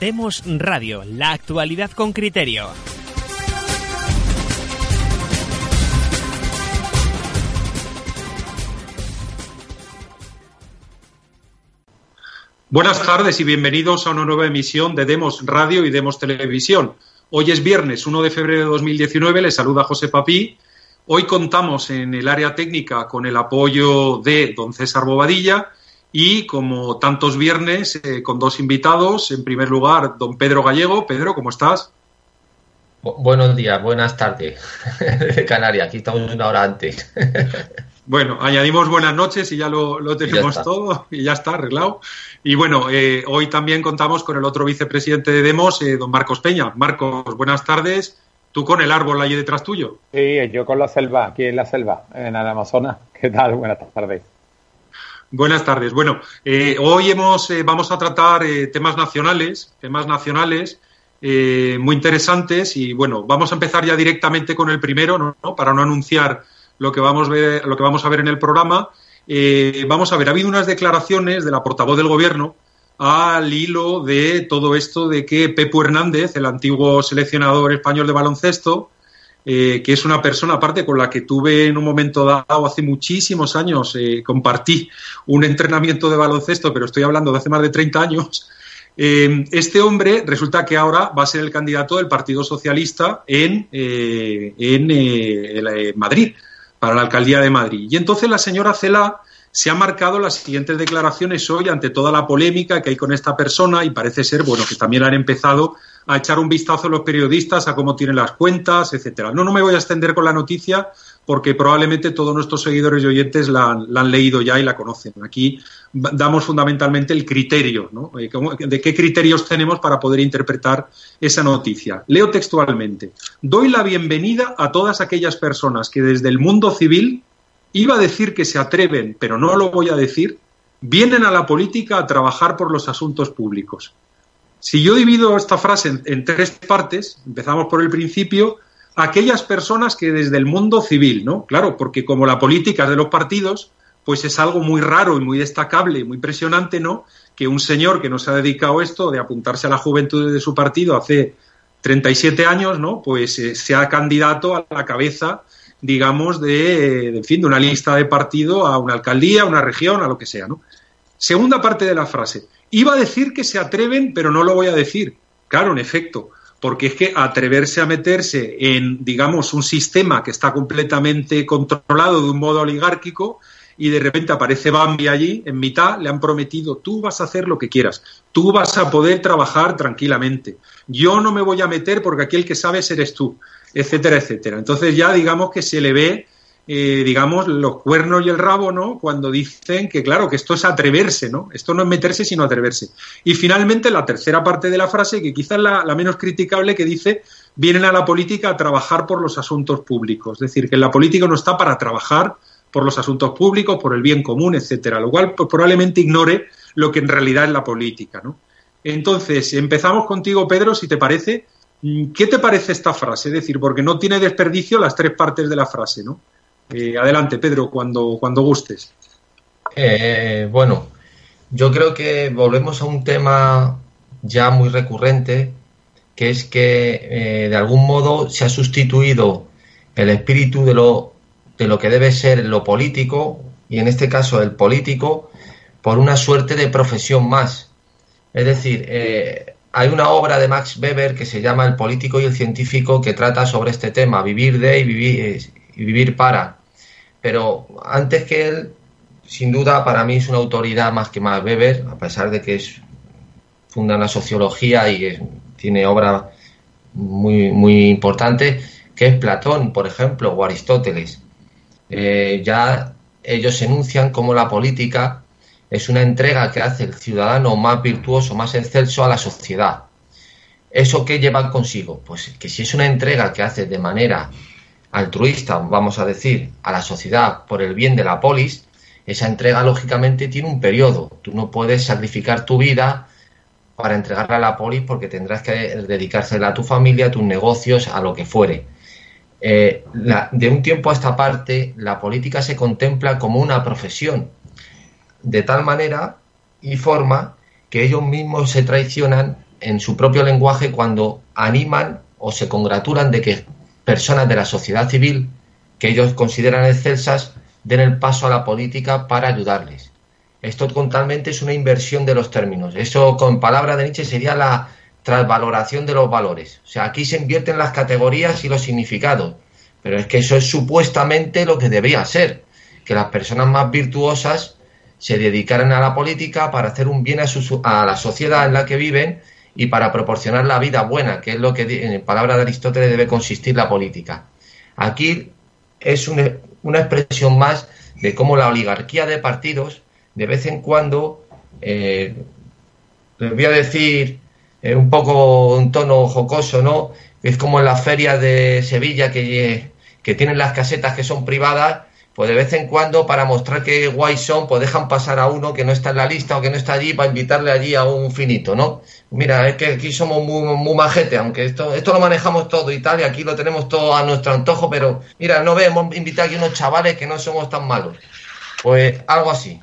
Demos Radio, la actualidad con criterio. Buenas tardes y bienvenidos a una nueva emisión de Demos Radio y Demos Televisión. Hoy es viernes 1 de febrero de 2019, les saluda José Papí. Hoy contamos en el área técnica con el apoyo de don César Bobadilla y, como tantos viernes, eh, con dos invitados. En primer lugar, don Pedro Gallego. Pedro, ¿cómo estás? buenos días, buenas tardes. de Canarias, aquí estamos una hora antes. Bueno, añadimos buenas noches y ya lo, tenemos todo y ya está arreglado. Y bueno, eh, hoy también contamos con el otro vicepresidente de Demos, eh, don Marcos Peña. Marcos, buenas tardes. Tú con el árbol allí detrás tuyo. Sí, yo con la selva, aquí en la selva, en el Amazonas. ¿Qué tal? Buenas tardes. Buenas tardes. Bueno, eh, hoy hemos, vamos a tratar temas nacionales, temas nacionales muy interesantes y bueno, vamos a empezar ya directamente con el primero, ¿no? Para no anunciar lo que vamos, lo que vamos a ver en el programa. Eh, vamos a ver, ha habido unas declaraciones de la portavoz del Gobierno al hilo de todo esto de que Pepo Hernández, el antiguo seleccionador español de baloncesto, eh, que es una persona aparte con la que tuve en un momento dado hace muchísimos años, eh, compartí un entrenamiento de baloncesto, pero estoy hablando de hace más de 30 años. este hombre resulta que ahora va a ser el candidato del Partido Socialista en, en Madrid para la alcaldía de Madrid. Y entonces la señora Cela se ha marcado las siguientes declaraciones hoy ante toda la polémica que hay con esta persona y parece ser, bueno, que también han empezado a echar un vistazo a los periodistas a cómo tienen las cuentas, etcétera. No, no me voy a extender con la noticia porque probablemente todos nuestros seguidores y oyentes la, han leído ya y la conocen. Aquí damos fundamentalmente el criterio, ¿no? Eh, de qué criterios tenemos para poder interpretar esa noticia. Leo textualmente. Doy la bienvenida a todas aquellas personas que desde el mundo civil iba a decir que se atreven, pero no lo voy a decir, vienen a la política a trabajar por los asuntos públicos. Si yo divido esta frase en tres partes, empezamos por el principio, aquellas personas que desde el mundo civil, ¿no? Claro, porque como la política es de los partidos, pues es algo muy raro y muy destacable y muy impresionante, ¿no? Que un señor que no se ha dedicado a esto de apuntarse a la juventud de su partido hace 37 años, ¿no? Pues eh, sea candidato a la cabeza, digamos, de, fin, de una lista de partido a una alcaldía, a una región, a lo que sea, ¿no? Segunda parte de la frase. Iba a decir que se atreven, pero no lo voy a decir. Claro, en efecto, porque es que atreverse a meterse en, digamos, un sistema que está completamente controlado de un modo oligárquico y de repente aparece Bambi allí, en mitad, le han prometido, tú vas a hacer lo que quieras, tú vas a poder trabajar tranquilamente, yo no me voy a meter porque aquí el que sabes eres tú, etcétera, etcétera. Entonces ya digamos que se le ve eh, digamos, los cuernos y el rabo, ¿no? Cuando dicen que, claro, que esto es atreverse, ¿no? Esto no es meterse, sino atreverse. Y finalmente, la tercera parte de la frase, que quizás la, la menos criticable, que dice, vienen a la política a trabajar por los asuntos públicos. Es decir, que la política no está para trabajar por los asuntos públicos, por el bien común, etcétera, lo cual pues, probablemente ignore lo que en realidad es la política, ¿no? Entonces, empezamos contigo, Pedro, si te parece. ¿Qué te parece esta frase? Es decir, porque no tiene desperdicio las tres partes de la frase, ¿no? Eh, adelante, Pedro, cuando, cuando gustes. Eh, bueno, yo creo que volvemos a un tema ya muy recurrente, que es que eh, de algún modo se ha sustituido el espíritu de lo, de lo que debe ser lo político, y en este caso el político, por una suerte de profesión más. Es decir, hay una obra de Max Weber que se llama El político y el científico que trata sobre este tema, vivir de y vivir, y vivir para pero antes que él, sin duda, para mí es una autoridad más que más Weber, a pesar de que es funda la sociología y tiene obras muy, muy importantes, que es Platón, por ejemplo, o Aristóteles. Eh, ya ellos enuncian cómo la política es una entrega que hace el ciudadano más virtuoso, más excelso a la sociedad. ¿Eso qué lleva consigo? Pues que si es una entrega que hace de manera altruista, vamos a decir, a la sociedad por el bien de la polis, esa entrega lógicamente tiene un periodo. Tú no puedes sacrificar tu vida para entregarla a la polis porque tendrás que dedicársela a tu familia, a tus negocios, a lo que fuere. Eh, de un tiempo a esta parte, la política se contempla como una profesión, de tal manera y forma que ellos mismos se traicionan en su propio lenguaje cuando animan o se congratulan de que personas de la sociedad civil que ellos consideran excelsas den el paso a la política para ayudarles. Esto totalmente es una inversión de los términos. Eso, con palabras de Nietzsche, sería la transvaloración de los valores. O sea, aquí se invierten las categorías y los significados. Pero es que eso es supuestamente lo que debería ser. Que las personas más virtuosas se dedicaran a la política para hacer un bien a, a la sociedad en la que viven y para proporcionar la vida buena, que es lo que en palabra de Aristóteles debe consistir la política. Aquí es una, una expresión más de cómo la oligarquía de partidos de vez en cuando, eh, les voy a decir eh, un poco un tono jocoso, ¿no? Es como en las ferias de Sevilla que, que tienen las casetas que son privadas, pues de vez en cuando para mostrar que guay son, pues dejan pasar a uno que no está en la lista o que no está allí para invitarle allí a un finito, ¿no? Mira, es que aquí somos muy, muy majete, aunque esto, esto lo manejamos todo y tal, y aquí lo tenemos todo a nuestro antojo, pero mira, no vemos invitar aquí unos chavales que no somos tan malos. Pues algo así.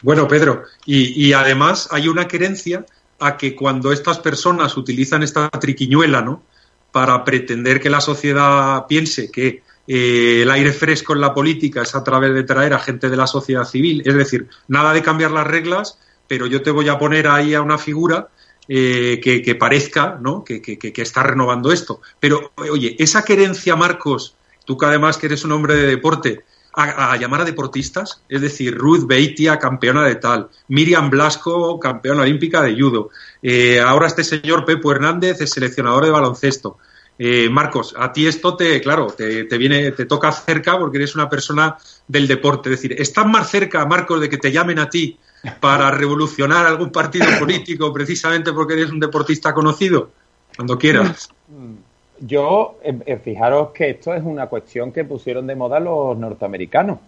Bueno, Pedro, y, además hay una querencia a que cuando estas personas utilizan esta triquiñuela, ¿no? Para pretender que la sociedad piense que eh, el aire fresco en la política es a través de traer a gente de la sociedad civil, es decir, nada de cambiar las reglas, pero yo te voy a poner ahí a una figura eh, que, parezca ¿no? Que, que, está renovando esto. Pero, oye, esa querencia, Marcos, tú que además que eres un hombre de deporte, a, llamar a deportistas, es decir, Ruth Beitia, campeona de tal, Miriam Blasco, campeona olímpica de judo, eh, ahora este señor Pepo Hernández es seleccionador de baloncesto. Eh, Marcos, a ti esto te, claro, te, viene, te toca cerca porque eres una persona del deporte. Es decir, ¿estás más cerca, Marcos, de que te llamen a ti para revolucionar algún partido político precisamente porque eres un deportista conocido? Cuando quieras. Mm. Yo, eh, eh, fijaros que esto es una cuestión que pusieron de moda los norteamericanos.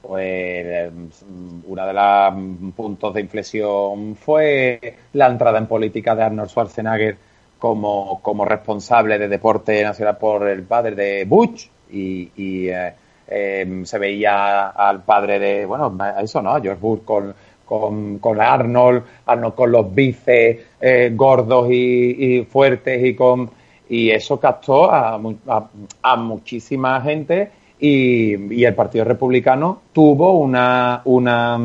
Pues eh, uno de los puntos de inflexión fue la entrada en política de Arnold Schwarzenegger como, como responsable de deporte nacional por el padre de Bush y, em, se veía al padre de, bueno, eso no, George Bush con, con, con Arnold, Arnold con los bíceps gordos y, y fuertes y con y eso captó a, a, muchísima gente y, el Partido Republicano tuvo una, una,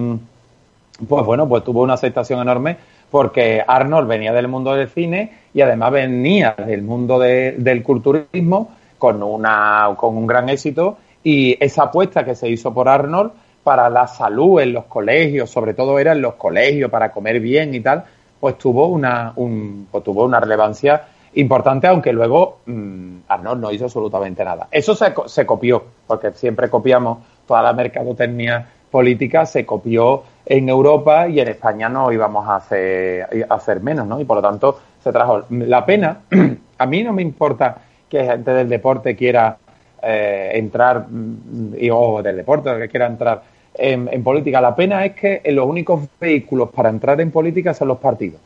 pues bueno, pues tuvo una aceptación enorme porque Arnold venía del mundo del cine y además venía del mundo del culturismo con, una, con un gran éxito y esa apuesta que se hizo por Arnold para la salud en los colegios, sobre todo era en los colegios para comer bien y tal, pues tuvo una, un, pues tuvo una relevancia importante, aunque luego mm, Arnold no hizo absolutamente nada. Eso se, se, copió, porque siempre copiamos toda la mercadotecnia política, se copió en Europa y en España no íbamos a hacer, menos, ¿no? Y por lo tanto se trajo. La pena, a mí no me importa que gente del deporte quiera eh, entrar, mm, o del deporte, que quiera entrar en, en política. La pena es que los únicos vehículos para entrar en política son los partidos.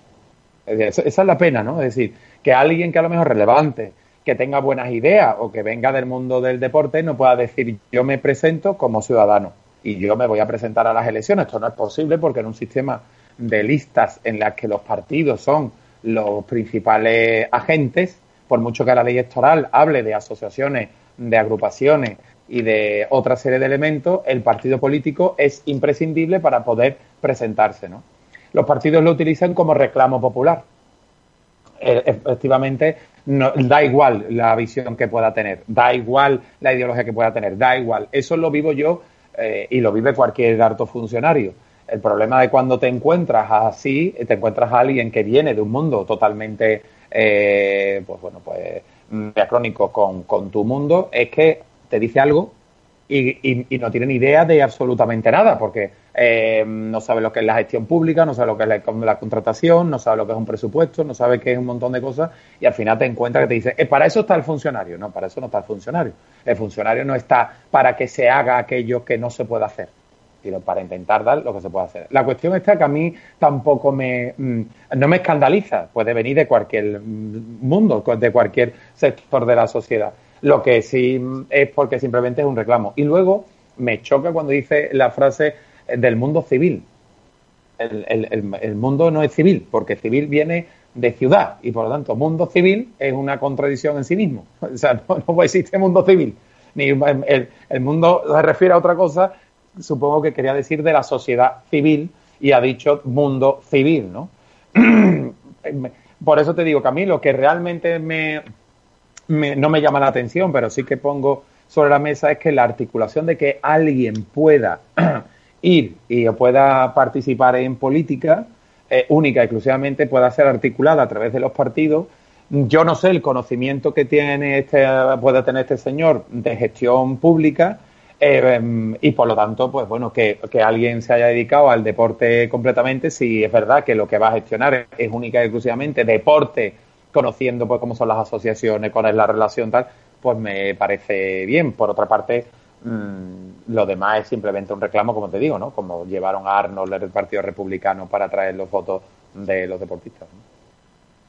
Esa es la pena, ¿no? Es decir, que alguien que a lo mejor relevante, que tenga buenas ideas o que venga del mundo del deporte no pueda decir yo me presento como ciudadano y yo me voy a presentar a las elecciones. Esto no es posible porque en un sistema de listas en las que los partidos son los principales agentes, por mucho que la ley electoral hable de asociaciones, de agrupaciones y de otra serie de elementos, el partido político es imprescindible para poder presentarse. ¿no? Los partidos lo utilizan como reclamo popular. Eh, efectivamente no, da igual la visión que pueda tener, da igual la ideología que pueda tener, da igual. Eso lo vivo yo eh, y lo vive cualquier alto funcionario. El problema de cuando te encuentras así, te encuentras a alguien que viene de un mundo totalmente, eh, pues bueno, pues diacrónico con, con tu mundo, es que te dice algo y, no tiene ni idea de absolutamente nada, porque eh, no sabe lo que es la gestión pública, no sabe lo que es la, contratación, no sabe lo que es un presupuesto, no sabe qué es un montón de cosas, y al final te encuentras que te dice, eh, para eso está el funcionario. No, para eso no está el funcionario. El funcionario no está para que se haga aquello que no se puede hacer, sino para intentar dar lo que se puede hacer. La cuestión está que a mí tampoco me, mm, no me escandaliza, puede venir de cualquier mm, mundo, de cualquier sector de la sociedad lo que sí es porque simplemente es un reclamo. Y luego me choca cuando dice la frase del mundo civil. el, mundo no es civil, porque civil viene de ciudad y por lo tanto mundo civil es una contradicción en sí mismo. O sea, no, existe mundo civil. Ni el, mundo se refiere a otra cosa, supongo que quería decir de la sociedad civil y ha dicho mundo civil, ¿no? por eso te digo que a mí lo que realmente me, no me llama la atención, pero sí que pongo sobre la mesa es que la articulación de que alguien pueda ir y pueda participar en política eh, única, exclusivamente, pueda ser articulada a través de los partidos. Yo no sé el conocimiento que tiene este, puede tener este señor de gestión pública eh, y por lo tanto, pues bueno, que, que, alguien se haya dedicado al deporte completamente, si es verdad que lo que va a gestionar es única y exclusivamente deporte, conociendo pues cómo son las asociaciones, cuál es la relación tal, pues me parece bien. Por otra parte, mmm, lo demás es simplemente un reclamo, como te digo, ¿no? Como llevaron a Arnold del Partido Republicano para traer los votos de los deportistas.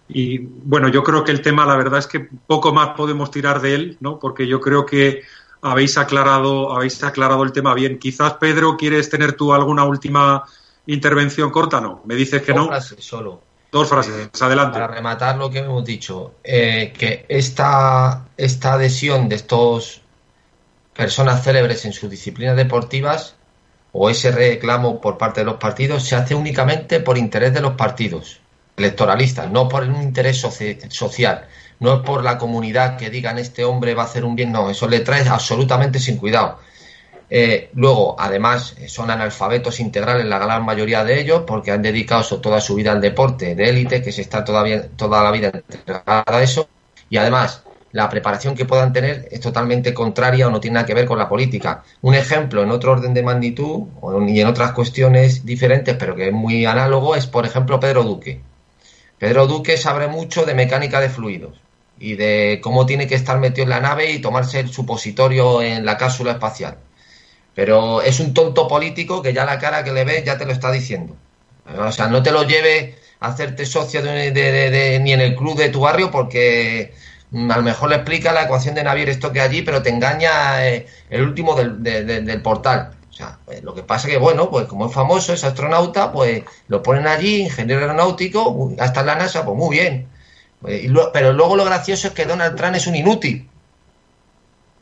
Y bueno, yo creo que el tema, la verdad es que poco más podemos tirar de él, ¿no? Porque yo creo que habéis aclarado, habéis aclarado el tema bien. Quizás, Pedro, ¿quieres tener tú alguna última intervención corta? No, me dices que Dos no. Frases solo. Dos frases, eh, adelante. Para rematar lo que hemos dicho, eh, que esta, esta adhesión de estos personas célebres en sus disciplinas deportivas o ese reclamo por parte de los partidos se hace únicamente por interés de los partidos electoralistas, no por un interés social no por la comunidad que digan este hombre va a hacer un bien, no, eso le trae absolutamente sin cuidado. Eh, luego, además, son analfabetos integrales la gran mayoría de ellos porque han dedicado toda su vida al deporte de élite, que se está todavía, toda la vida entregada a eso. Y además, la preparación que puedan tener es totalmente contraria o no tiene nada que ver con la política. Un ejemplo en otro orden de magnitud y en otras cuestiones diferentes, pero que es muy análogo, es, por ejemplo, Pedro Duque. Pedro Duque sabe mucho de mecánica de fluidos y de cómo tiene que estar metido en la nave y tomarse el supositorio en la cápsula espacial. Pero es un tonto político que ya la cara que le ves ya te lo está diciendo. O sea, no te lo lleve a hacerte socio de, ni en el club de tu barrio porque a lo mejor le explica la ecuación de Navier esto que allí, pero te engaña eh, el último del, portal. O sea, pues, lo que pasa que, bueno, pues como es famoso, es astronauta, pues lo ponen allí, ingeniero aeronáutico, hasta la NASA, pues muy bien. Eh, pero luego lo gracioso es que Donald Trump es un inútil.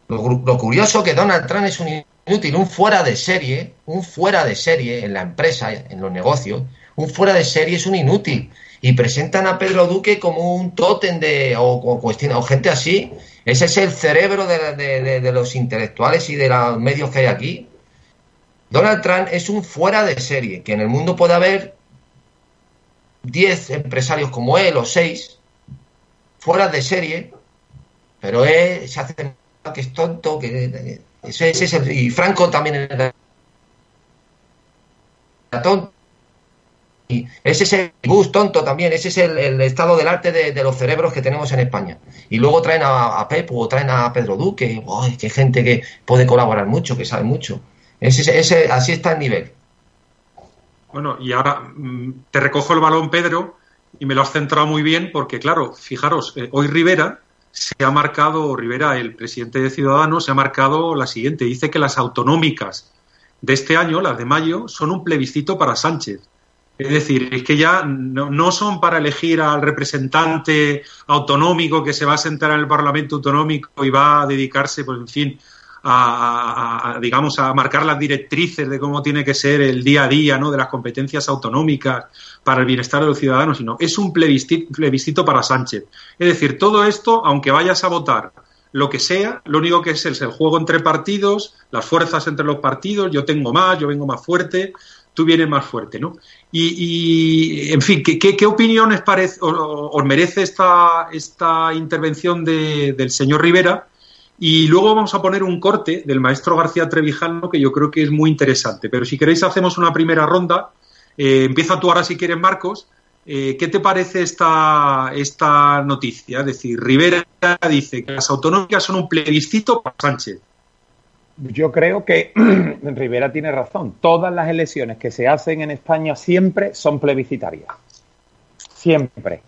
Lo, curioso es que Donald Trump es un inútil, un fuera de serie, un fuera de serie en la empresa, en los negocios, un fuera de serie es un inútil. Y presentan a Pedro Duque como un tótem de, o, o gente así. Ese es el cerebro de, de los intelectuales y de los medios que hay aquí. Donald Trump es un fuera de serie, que en el mundo puede haber 10 empresarios como él o 6, fuera de serie, pero es, se hace que es tonto, que ese, es el, y Franco también era tonto. Y ese es el bus tonto también, ese es el, estado del arte de, los cerebros que tenemos en España. Y luego traen a, a o traen a Pedro Duque, ¡ay, qué gente que puede colaborar mucho, que sabe mucho! Ese, ese, así está el nivel. Bueno, y ahora mm, te recojo el balón, Pedro, y me lo has centrado muy bien porque, claro, fijaros, eh, hoy Rivera se ha marcado, Rivera, el presidente de Ciudadanos, se ha marcado la siguiente. Dice que las autonómicas de este año, las de mayo, son un plebiscito para Sánchez. Es decir, es que ya no, son para elegir al representante autonómico que se va a sentar en el Parlamento autonómico y va a dedicarse, pues en fin, a, digamos, a marcar las directrices de cómo tiene que ser el día a día, ¿no? De las competencias autonómicas para el bienestar de los ciudadanos, sino es un plebiscito, para Sánchez. Es decir, todo esto, aunque vayas a votar lo que sea, lo único que es el juego entre partidos, las fuerzas entre los partidos, yo tengo más, yo vengo más fuerte, tú vienes más fuerte, ¿no? Y, en fin, ¿qué, qué, opiniones parece, os, merece esta, esta intervención de, del señor Rivera? Y luego vamos a poner un corte del maestro García Trevijano que yo creo que es muy interesante. Pero si queréis hacemos una primera ronda. Eh, empieza tú ahora si quieres, Marcos. Eh, ¿Qué te parece esta, esta noticia? Es decir, Rivera dice que las autonómicas son un plebiscito para Sánchez. Yo creo que Rivera tiene razón. Todas las elecciones que se hacen en España siempre son plebiscitarias. Siempre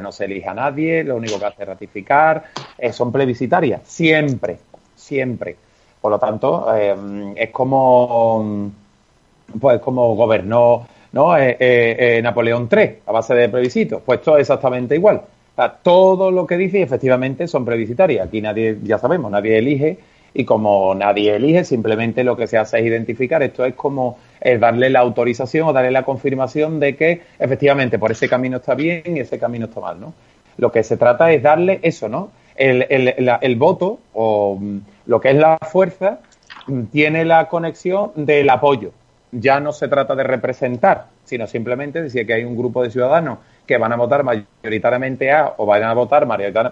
no se elige a nadie, lo único que hace es ratificar, eh, son plebiscitarias, siempre, siempre. Por lo tanto, eh, es como, pues como gobernó ¿no? Eh, eh, Napoleón III, a base de plebiscitos. Pues todo exactamente igual. todo lo que dice efectivamente son plebiscitarias. Aquí nadie, ya sabemos, nadie elige y como nadie elige, simplemente lo que se hace es identificar. Esto es como darle la autorización o darle la confirmación de que efectivamente por ese camino está bien y ese camino está mal, ¿no? Lo que se trata es darle eso, ¿no? El, el voto o mm, lo que es la fuerza mm, tiene la conexión del apoyo. Ya no se trata de representar, sino simplemente decir que hay un grupo de ciudadanos que van a votar mayoritariamente A o van a votar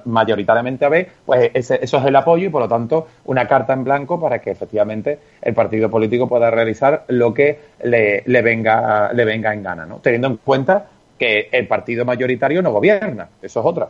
mayoritariamente a B, pues eso es el apoyo y por lo tanto una carta en blanco para que efectivamente el partido político pueda realizar lo que le, venga, le venga en gana, ¿no? Teniendo en cuenta que el partido mayoritario no gobierna, eso es otra,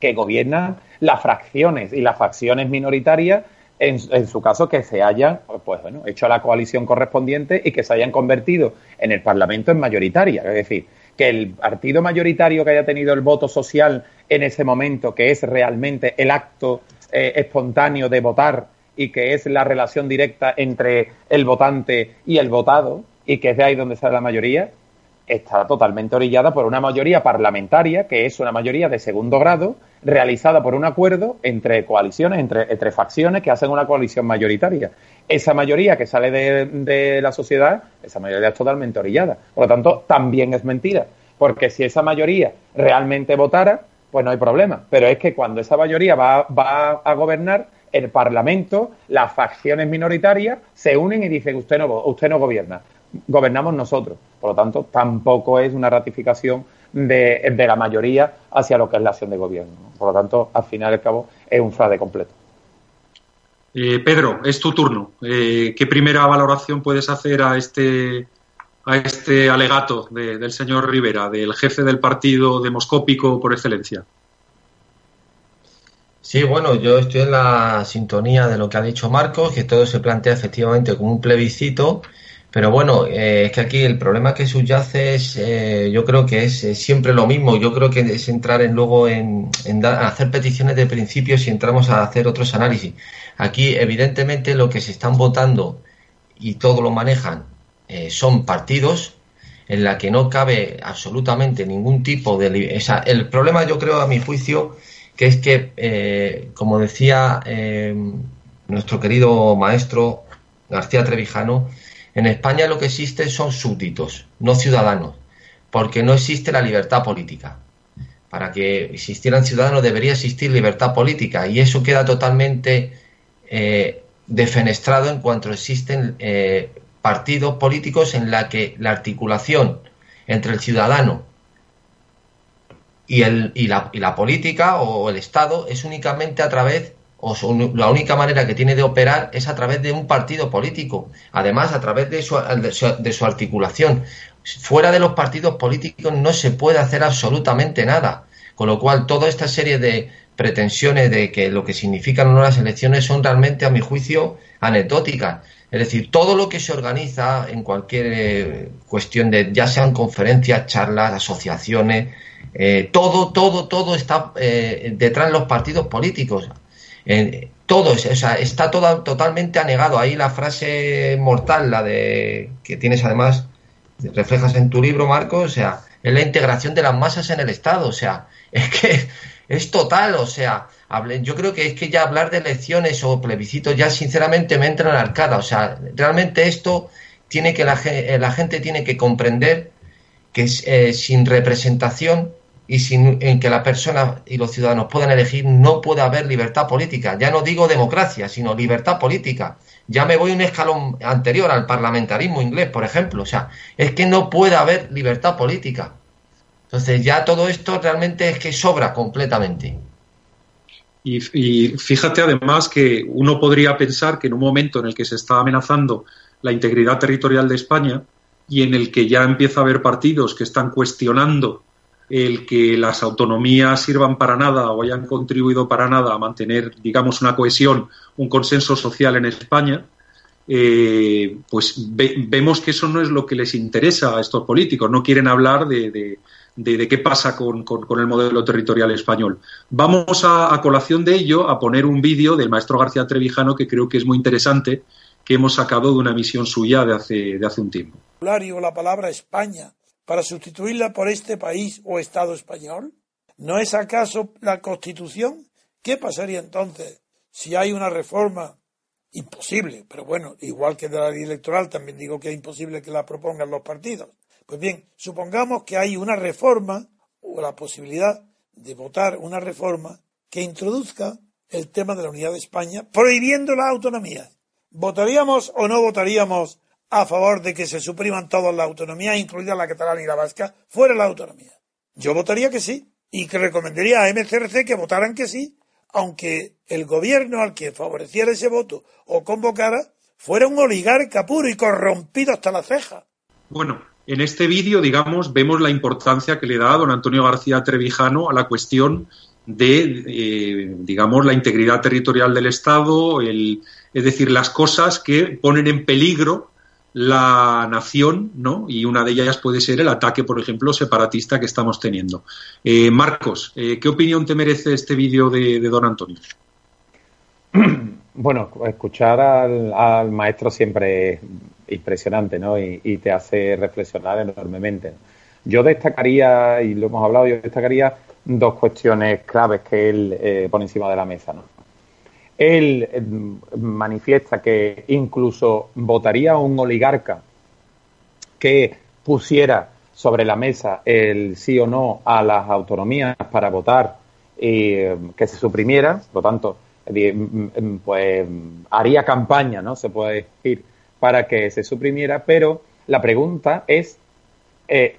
que gobiernan las fracciones y las facciones minoritarias en, en, su caso, que se hayan pues, bueno, hecho la coalición correspondiente y que se hayan convertido en el Parlamento en mayoritaria. Es decir, que el partido mayoritario que haya tenido el voto social en ese momento, que es realmente el acto eh, espontáneo de votar y que es la relación directa entre el votante y el votado, y que es de ahí donde sale la mayoría, está totalmente orillada por una mayoría parlamentaria, que es una mayoría de segundo grado, realizada por un acuerdo entre coaliciones, entre, facciones que hacen una coalición mayoritaria. Esa mayoría que sale de, la sociedad, esa mayoría es totalmente orillada. Por lo tanto, también es mentira. Porque si esa mayoría realmente votara, pues no hay problema. Pero es que cuando esa mayoría va, va a gobernar, el Parlamento, las facciones minoritarias se unen y dicen usted no, usted no gobierna gobernamos nosotros. Por lo tanto, tampoco es una ratificación de, la mayoría hacia lo que es la acción de gobierno. Por lo tanto, al final y al cabo, es un fraude completo. Eh, Pedro, es tu turno. Eh, ¿Qué primera valoración puedes hacer a este, a este alegato del señor Rivera, del jefe del partido demoscópico por excelencia? Sí, bueno, yo estoy en la sintonía de lo que ha dicho Marcos, que todo se plantea efectivamente como un plebiscito pero bueno, eh, es que aquí el problema que subyace es, eh, yo creo que es, siempre lo mismo. Yo creo que es entrar en luego en, hacer peticiones de principios y entramos a hacer otros análisis. Aquí, evidentemente, lo que se están votando y todo lo manejan eh, son partidos en la que no cabe absolutamente ningún tipo de... El problema, yo creo, a mi juicio, que es que, como decía nuestro querido maestro García Trevijano, en España lo que existe son súbditos, no ciudadanos, porque no existe la libertad política. Para que existieran ciudadanos debería existir libertad política y eso queda totalmente eh, defenestrado en cuanto existen eh, partidos políticos en la que la articulación entre el ciudadano y, la, y la política o el Estado es únicamente a través o la única manera que tiene de operar es a través de un partido político, además a través de su, de su, articulación. Fuera de los partidos políticos no se puede hacer absolutamente nada, con lo cual toda esta serie de pretensiones de que lo que significan o no las elecciones son realmente, a mi juicio, anecdóticas. Es decir, todo lo que se organiza en cualquier eh, cuestión de, ya sean conferencias, charlas, asociaciones, eh, todo, todo, todo está eh, detrás de los partidos políticos todo, o sea, está todo, totalmente anegado. Ahí la frase mortal, la de que tienes además, reflejas en tu libro, Marco, o sea, es la integración de las masas en el Estado, o sea, es que es total, o sea, yo creo que es que ya hablar de elecciones o plebiscitos ya sinceramente me entra en la arcada, o sea, realmente esto tiene que la, la gente tiene que comprender que eh, sin representación y sin en que la persona y los ciudadanos puedan elegir, no puede haber libertad política. Ya no digo democracia, sino libertad política. Ya me voy un escalón anterior al parlamentarismo inglés, por ejemplo. O sea, es que no puede haber libertad política. Entonces ya todo esto realmente es que sobra completamente. Y fíjate además que uno podría pensar que en un momento en el que se está amenazando la integridad territorial de España y en el que ya empieza a haber partidos que están cuestionando el que las autonomías sirvan para nada o hayan contribuido para nada a mantener, digamos, una cohesión, un consenso social en España, eh, pues vemos que eso no es lo que les interesa a estos políticos. No quieren hablar de, qué pasa con, el modelo territorial español. Vamos a, a colación de ello a poner un vídeo del maestro García Trevijano que creo que es muy interesante que hemos sacado de una misión suya de hace, de hace un tiempo. la palabra España para sustituirla por este país o Estado español? ¿No es acaso la Constitución? ¿Qué pasaría entonces si hay una reforma imposible? Pero bueno, igual que de la ley electoral, también digo que es imposible que la propongan los partidos. Pues bien, supongamos que hay una reforma o la posibilidad de votar una reforma que introduzca el tema de la unidad de España, prohibiendo la autonomía. ¿Votaríamos o no votaríamos a favor de que se supriman todas las autonomías, incluida la catalana y la vasca, fuera la autonomía? Yo votaría que sí, y que recomendaría a MCRC que votaran que sí, aunque el gobierno al que favoreciera ese voto o convocara fuera un oligarca puro y corrompido hasta la ceja. Bueno, en este vídeo, digamos, vemos la importancia que le da don Antonio García Trevijano a la cuestión de, eh, digamos, la integridad territorial del Estado, el, es decir, las cosas que ponen en peligro la nación, ¿no? Y una de ellas puede ser el ataque, por ejemplo, separatista que estamos teniendo. Eh, Marcos, eh, ¿qué opinión te merece este vídeo de, don Antonio? Bueno, escuchar al, maestro siempre es impresionante, ¿no? Y, y, te hace reflexionar enormemente. Yo destacaría, y lo hemos hablado, yo destacaría dos cuestiones claves que él eh, pone encima de la mesa. ¿no? Él eh, manifiesta que incluso votaría a un oligarca que pusiera sobre la mesa el sí o no a las autonomías para votar y eh, que se suprimiera, por lo tanto, pues haría campaña, ¿no? Se puede decir, para que se suprimiera, pero la pregunta es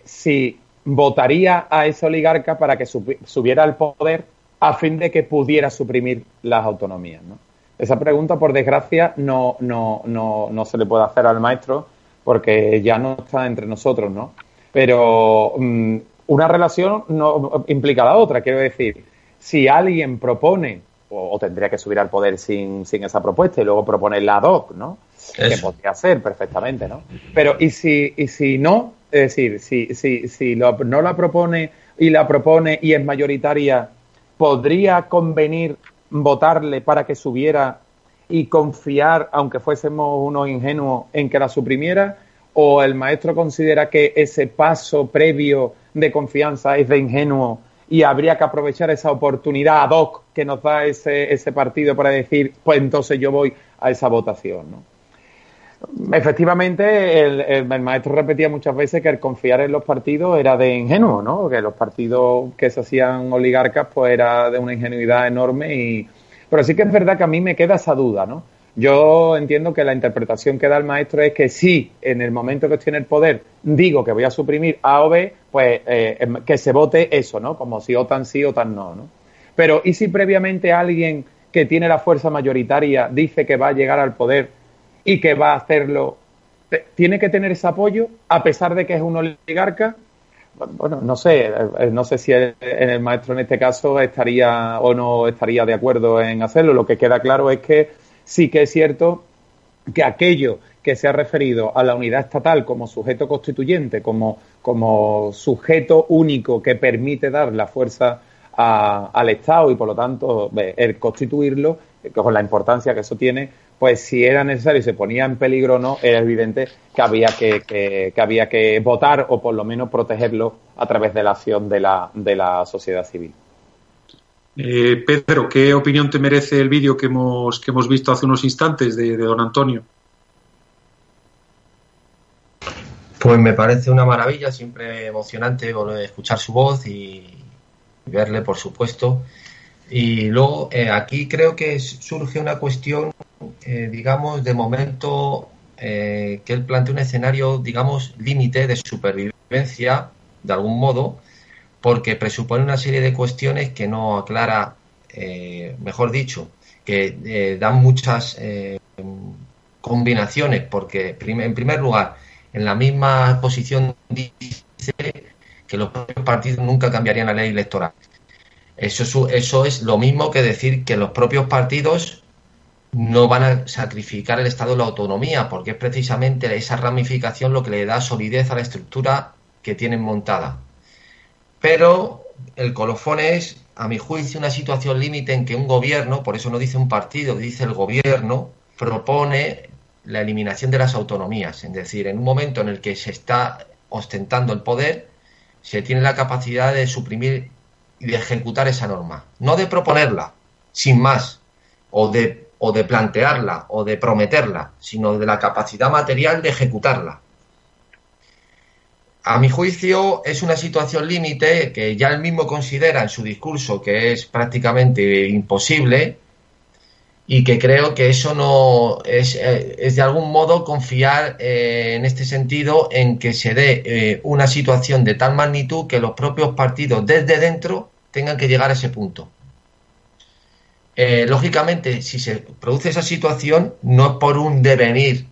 si votaría a ese oligarca para que subiera al poder a fin de que pudiera suprimir las autonomías. ¿no? Esa pregunta, por desgracia, no, no, no, no se le puede hacer al maestro porque ya no está entre nosotros, ¿no? Pero mm, una relación no implica la otra, quiero decir, si alguien propone, o, tendría que subir al poder sin, sin, esa propuesta y luego proponer la DOC, ¿no? Que podría ser perfectamente, ¿no? Pero, ¿y si, y si no? Es decir, si, si, si no la propone y la propone y es mayoritaria, ¿podría convenir votarle para que subiera y confiar, aunque fuésemos unos ingenuos, en que la suprimiera? ¿O el maestro considera que ese paso previo de confianza es de ingenuo y habría que aprovechar esa oportunidad ad hoc que nos da ese, ese partido para decir, pues entonces yo voy a esa votación? ¿no? Efectivamente, el, maestro repetía muchas veces que el confiar en los partidos era de ingenuo, ¿no? Que los partidos que se hacían oligarcas, pues era de una ingenuidad enorme y... Pero sí que es verdad que a mí me queda esa duda, ¿no? Yo entiendo que la interpretación que da el maestro es que si en el momento que estoy en el poder digo que voy a suprimir A o B, pues eh, em, que se vote eso, ¿no? Como si OTAN sí, OTAN no, ¿no? Pero ¿y si previamente alguien que tiene la fuerza mayoritaria dice que va a llegar al poder y que va a hacerlo, tiene que tener ese apoyo a pesar de que es un oligarca. Bueno, no sé, eh, no sé si el, maestro en este caso estaría o no estaría de acuerdo en hacerlo. Lo que queda claro es que sí que es cierto que aquello que se ha referido a la unidad estatal como sujeto constituyente, como, como sujeto único que permite dar la fuerza al Estado y por lo tanto el constituirlo, con la importancia que eso tiene, pues si era necesario y se ponía en peligro o no, era evidente que había que, que, había que votar o por lo menos protegerlo a través de la acción de la, de la sociedad civil. Eh, Pedro, ¿qué opinión te merece el vídeo que hemos, que hemos visto hace unos instantes de, don Antonio? Pues me parece una maravilla, siempre emocionante escuchar su voz y verle, por supuesto. Y luego eh, aquí creo que surge una cuestión eh, digamos, de momento eh, que él plantea un escenario, digamos, límite de supervivencia, de algún modo, porque presupone una serie de cuestiones que no aclara, eh, mejor dicho, que dan muchas combinaciones, porque en primer lugar, en la misma posición dice que los propios partidos nunca cambiarían la ley electoral. Eso, eso es lo mismo que decir que los propios partidos no van a sacrificar el Estado la autonomía, porque es precisamente esa ramificación lo que le da solidez a la estructura que tienen montada. Pero el colofón es, a mi juicio, una situación límite en que un gobierno, por eso no dice un partido, dice el gobierno, propone la eliminación de las autonomías. Es decir, en un momento en el que se está ostentando el poder, se tiene la capacidad de suprimir y de ejecutar esa norma. No de proponerla, sin más, o de, o de plantearla, o de prometerla, sino de la capacidad material de ejecutarla. A mi juicio es una situación límite que ya él mismo considera en su discurso que es prácticamente imposible y que creo que eso no es, eh, de algún modo confiar eh, en este sentido en que se dé eh, una situación de tal magnitud que los propios partidos desde dentro tengan que llegar a ese punto. Lógicamente, si se produce esa situación, no es por un devenir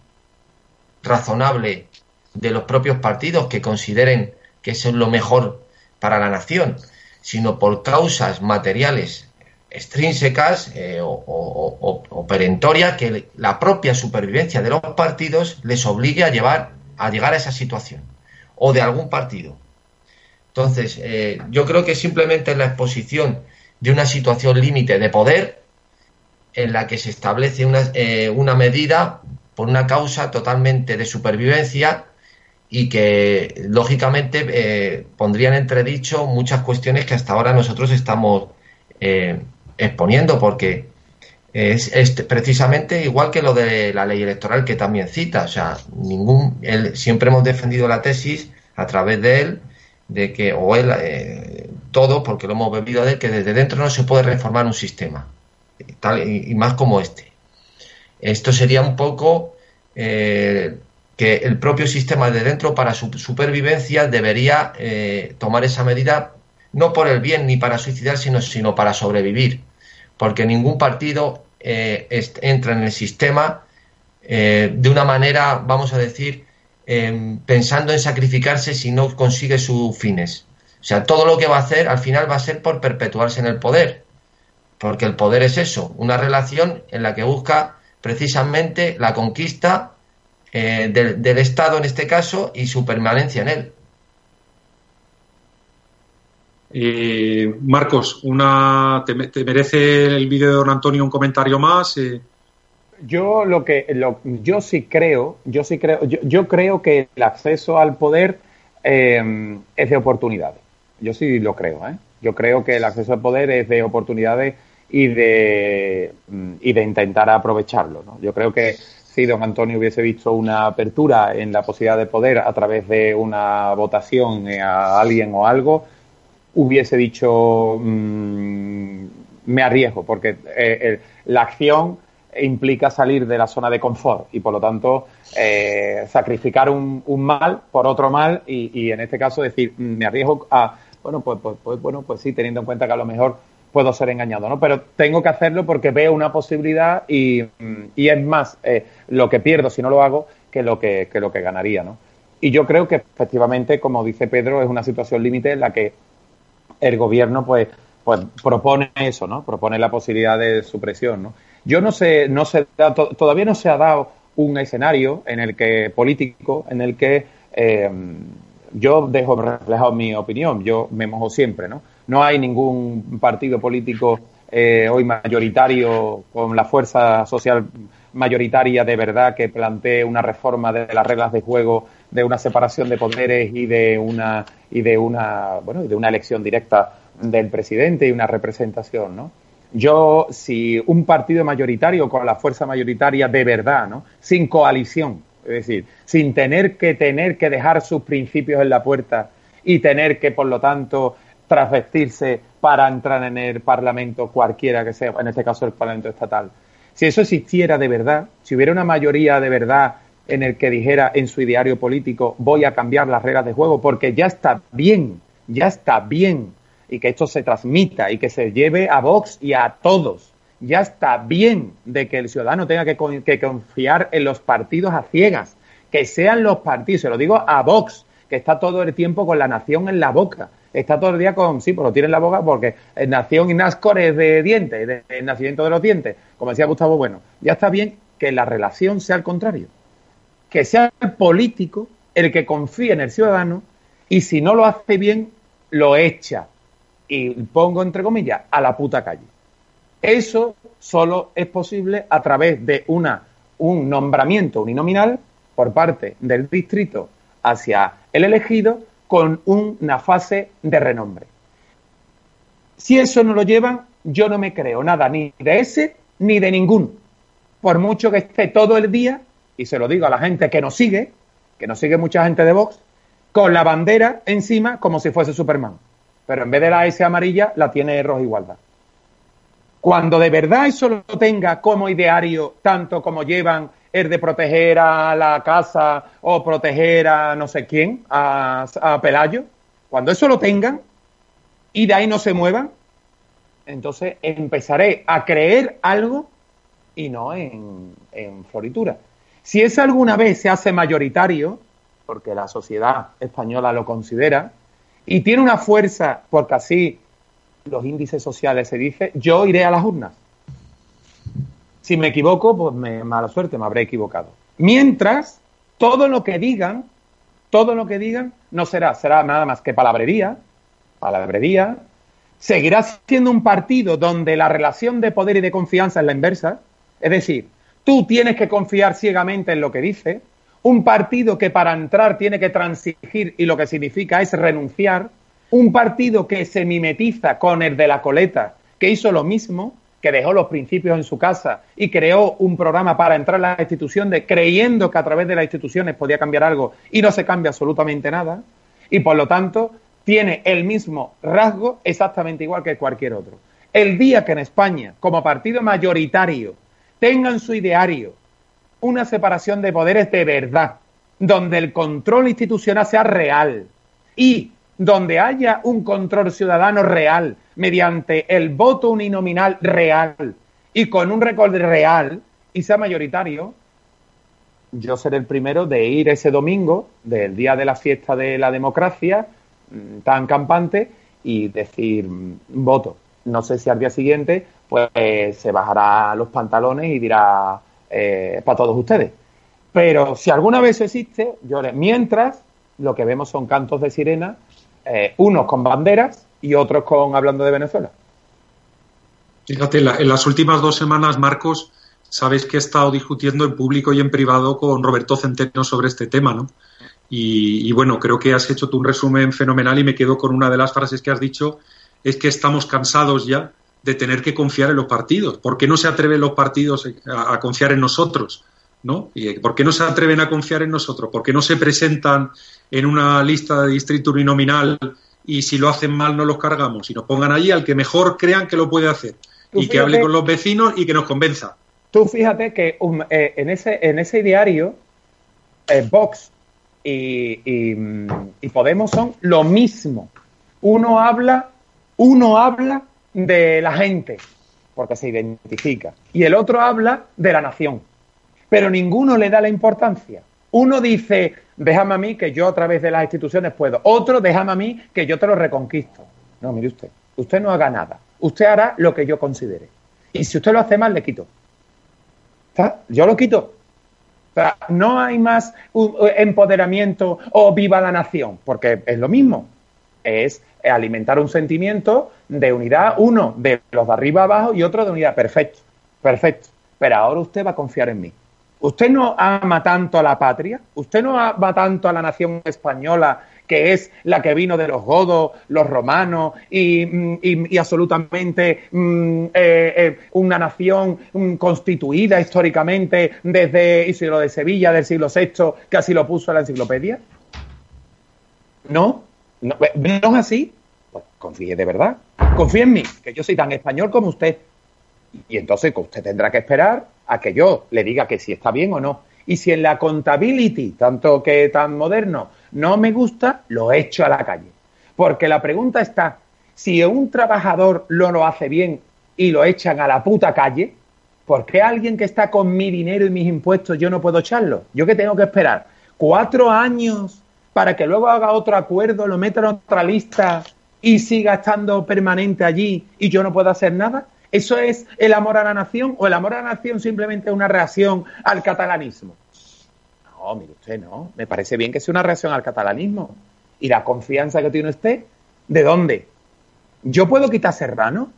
razonable de los propios partidos que consideren que eso es lo mejor para la nación, sino por causas materiales extrínsecas eh, o, perentorias que la propia supervivencia de los partidos les obligue a llevar a llegar a esa situación o de algún partido. Entonces, eh, yo creo que simplemente la exposición de una situación límite de poder en la que se establece una, eh, una medida por una causa totalmente de supervivencia y que lógicamente eh, pondrían entredicho muchas cuestiones que hasta ahora nosotros estamos eh, exponiendo, porque es, precisamente igual que lo de la ley electoral que también cita, o sea, ningún, siempre hemos defendido la tesis a través de él, de que, o él, eh, todo, porque lo hemos bebido de que desde dentro no se puede reformar un sistema, tal, y, más como este. Esto sería un poco que el propio sistema de dentro para su supervivencia debería eh, tomar esa medida no por el bien ni para suicidar, sino, sino para sobrevivir, porque ningún partido eh, entra en el sistema eh, de una manera, vamos a decir, em, pensando en sacrificarse si no consigue sus fines. O sea, todo lo que va a hacer al final va a ser por perpetuarse en el poder, porque el poder es eso, una relación en la que busca precisamente la conquista eh, del, Estado en este caso y su permanencia en él. Eh, Marcos, una, ¿te, merece el vídeo de don Antonio un comentario más? Eh, yo lo que yo sí creo, yo sí creo, yo, creo que el acceso al poder es de oportunidades. Yo sí lo creo, Yo creo que el acceso al poder es de oportunidades y de y de intentar aprovecharlo. Yo creo que si don Antonio hubiese visto una apertura en la posibilidad de poder a través de una votación a alguien o algo, hubiese dicho mm, me arriesgo, porque eh, la acción implica salir de la zona de confort y por lo tanto eh, sacrificar un, mal por otro mal y, en este caso decir mm, me arriesgo a bueno pues, pues, pues bueno pues sí teniendo en cuenta que a lo mejor puedo ser engañado, ¿no? Pero tengo que hacerlo porque veo una posibilidad y, es más eh, lo que pierdo si no lo hago que lo que, lo que ganaría, ¿no? Y yo creo que efectivamente, como dice Pedro, es una situación límite en la que el gobierno pues, pues propone eso, ¿no? Propone la posibilidad de supresión, ¿no? Yo no sé, no sé, todavía no se ha dado un escenario en el que político, en el que eh, yo dejo reflejado mi opinión, yo me mojo siempre, ¿no? No hay ningún partido político eh, hoy mayoritario con la fuerza social mayoritaria de verdad que plantee una reforma de las reglas de juego, de una separación de poderes y de una y de una bueno y de una elección directa del presidente y una representación, ¿no? Yo, si un partido mayoritario con la fuerza mayoritaria de verdad, ¿no? Sin coalición, es decir, sin tener que tener que dejar sus principios en la puerta y tener que, por lo tanto, transvestirse para entrar en el Parlamento cualquiera que sea, en este caso el Parlamento estatal. Si eso existiera de verdad, si hubiera una mayoría de verdad en el que dijera en su ideario político voy a cambiar las reglas de juego porque ya está bien, ya está bien, y que esto se transmita y que se lleve a Vox y a todos. Ya está bien de que el ciudadano tenga que, confiar en los partidos a ciegas, que sean los partidos, se lo digo a Vox, que está todo el tiempo con la nación en la boca, está todo el día con, sí, pues lo tiene en la boca porque nación y Nascor es de dientes, de, nacimiento de los dientes, como decía Gustavo Bueno. Ya está bien que la relación sea al contrario, que sea el político el que confíe en el ciudadano y si no lo hace bien, lo echa. Y pongo entre comillas, a la puta calle. Eso solo es posible a través de una un nombramiento uninominal por parte del distrito hacia el elegido con una fase de renombre. Si eso no lo llevan, yo no me creo nada ni de ese ni de ninguno. Por mucho que esté todo el día, y se lo digo a la gente que nos sigue, que nos sigue mucha gente de Vox, con la bandera encima como si fuese Superman. Pero en vez de la S amarilla, la tiene roja igualdad. Cuando de verdad eso lo tenga como ideario, tanto como llevan el de proteger a la casa o proteger a no sé quién, a, Pelayo, cuando eso lo tengan y de ahí no se muevan, entonces empezaré a creer algo y no en, en floritura. Si eso alguna vez se hace mayoritario, porque la sociedad española lo considera, y tiene una fuerza, porque así los índices sociales se dice, yo iré a las urnas. Si me equivoco, pues me, mala suerte, me habré equivocado. Mientras, todo lo que digan, todo lo que digan no será, será nada más que palabrería, palabrería, seguirá siendo un partido donde la relación de poder y de confianza es la inversa, es decir, tú tienes que confiar ciegamente en lo que dice, un partido que para entrar tiene que transigir y lo que significa es renunciar, un partido que se mimetiza con el de la coleta, que hizo lo mismo, que dejó los principios en su casa y creó un programa para entrar en las instituciones creyendo que a través de las instituciones podía cambiar algo y no se cambia absolutamente nada y por lo tanto tiene el mismo rasgo exactamente igual que cualquier otro. El día que en España, como partido mayoritario, tengan su ideario una separación de poderes de verdad, donde el control institucional sea real y donde haya un control ciudadano real mediante el voto uninominal real y con un récord real y sea mayoritario, yo seré el primero de ir ese domingo, del día de la fiesta de la democracia, mm, tan campante, y decir mm, voto. No sé si al día siguiente pues se bajará los pantalones y dirá eh, para todos ustedes. Pero si alguna vez existe, yo mientras lo que vemos son cantos de sirena, eh, unos con banderas y otros con hablando de Venezuela. Fíjate, en las últimas dos semanas, Marcos, sabes que he estado discutiendo en público y en privado con Roberto Centeno sobre este tema, ¿no? Y, bueno, creo que has hecho tú un resumen fenomenal y me quedo con una de las frases que has dicho, es que estamos cansados ya de tener que confiar en los partidos. ¿Por qué no se atreven los partidos a, confiar en nosotros? ¿No? ¿Por qué no se atreven a confiar en nosotros? ¿Por qué no se presentan en una lista de distrito uninominal y si lo hacen mal no los cargamos y nos pongan allí al que mejor crean que lo puede hacer y que hable con los vecinos y que nos convenza. Tú fíjate que um, eh, en, ese, en ese diario, eh, Vox y, y, Podemos son lo mismo. Uno habla, uno habla de la gente, porque se identifica, y el otro habla de la nación. Pero ninguno le da la importancia. Uno dice, déjame a mí que yo a través de las instituciones puedo. Otro, déjame a mí que yo te lo reconquisto. No, mire usted, usted no haga nada. Usted hará lo que yo considere. Y si usted lo hace mal, le quito. ¿Está? Yo lo quito. no hay más empoderamiento o viva la nación, porque es lo mismo. Es alimentar un sentimiento de unidad, uno de los de arriba abajo y otro de unidad. Perfecto, perfecto. Pero ahora usted va a confiar en mí. Usted no ama tanto a la patria, usted no ama tanto a la nación española, que es la que vino de los godos, los romanos y, mm, absolutamente mm, eh, eh, una nación mm, constituida históricamente desde siglo de Sevilla, del siglo VI, que así lo puso en la enciclopedia. ¿No? ¿No, ¿no es así? Pues confíe de verdad. Confíe en mí, que yo soy tan español como usted. Y entonces usted tendrá que esperar a que yo le diga que si está bien o no. Y si en la contability, tanto que tan moderno, no me gusta, lo echo a la calle. Porque la pregunta está, si un trabajador lo, lo hace bien y lo echan a la puta calle, ¿por qué alguien que está con mi dinero y mis impuestos yo no puedo echarlo? ¿Yo que tengo que esperar? ¿Cuatro años para que luego haga otro acuerdo, lo meta en otra lista y siga estando permanente allí y yo no puedo hacer nada? ¿Eso es el amor a la nación o el amor a la nación simplemente una reacción al catalanismo? No, mire usted, no. Me parece bien que sea una reacción al catalanismo. ¿Y la confianza que tiene usted? ¿De dónde? ¿Yo puedo quitar Serrano?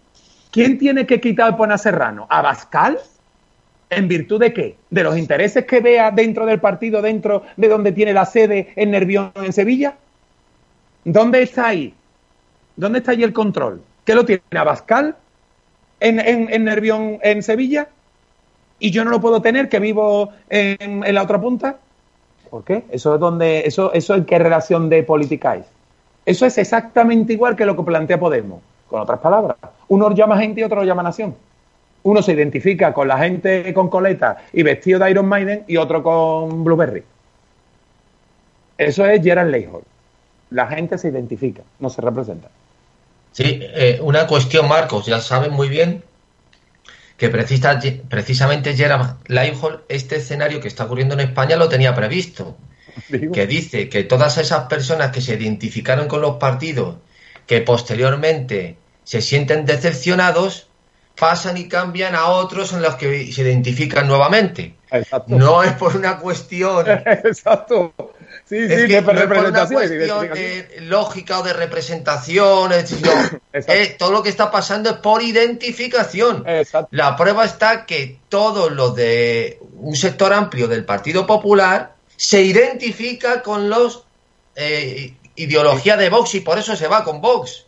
¿Quién tiene que quitar y poner a Serrano? ¿A Bascal? ¿En virtud de qué? ¿De los intereses que vea dentro del partido, dentro de donde tiene la sede en Nervión, en Sevilla? ¿Dónde está ahí? ¿Dónde está ahí el control? ¿Qué lo tiene Abascal en, en, Nervión, en Sevilla? ¿Y yo no lo puedo tener, que vivo en, en la otra punta? ¿Por qué? Eso es donde, eso, eso en qué relación de política es. Eso es exactamente igual que lo que plantea Podemos. Con otras palabras, uno llama gente y otro lo llama nación. Uno se identifica con la gente con coleta y vestido de Iron Maiden y otro con Blueberry. Eso es Gerald Leyhall. La gente se identifica, no se representa. Sí, eh, una cuestión, Marcos, ya saben muy bien que precisa, precisamente Gerald Leyhall, este escenario que está ocurriendo en España lo tenía previsto. Que dice que todas esas personas que se identificaron con los partidos, que posteriormente se sienten decepcionados, pasan y cambian a otros en los que se identifican nuevamente. No es por una cuestión. Exacto. Sí, sí, es por una cuestión de lógica o de representación. todo lo que está pasando es por identificación. La prueba está que todos los de un sector amplio del Partido Popular se identifica con los eh, ideología de Vox y por eso se va con Vox.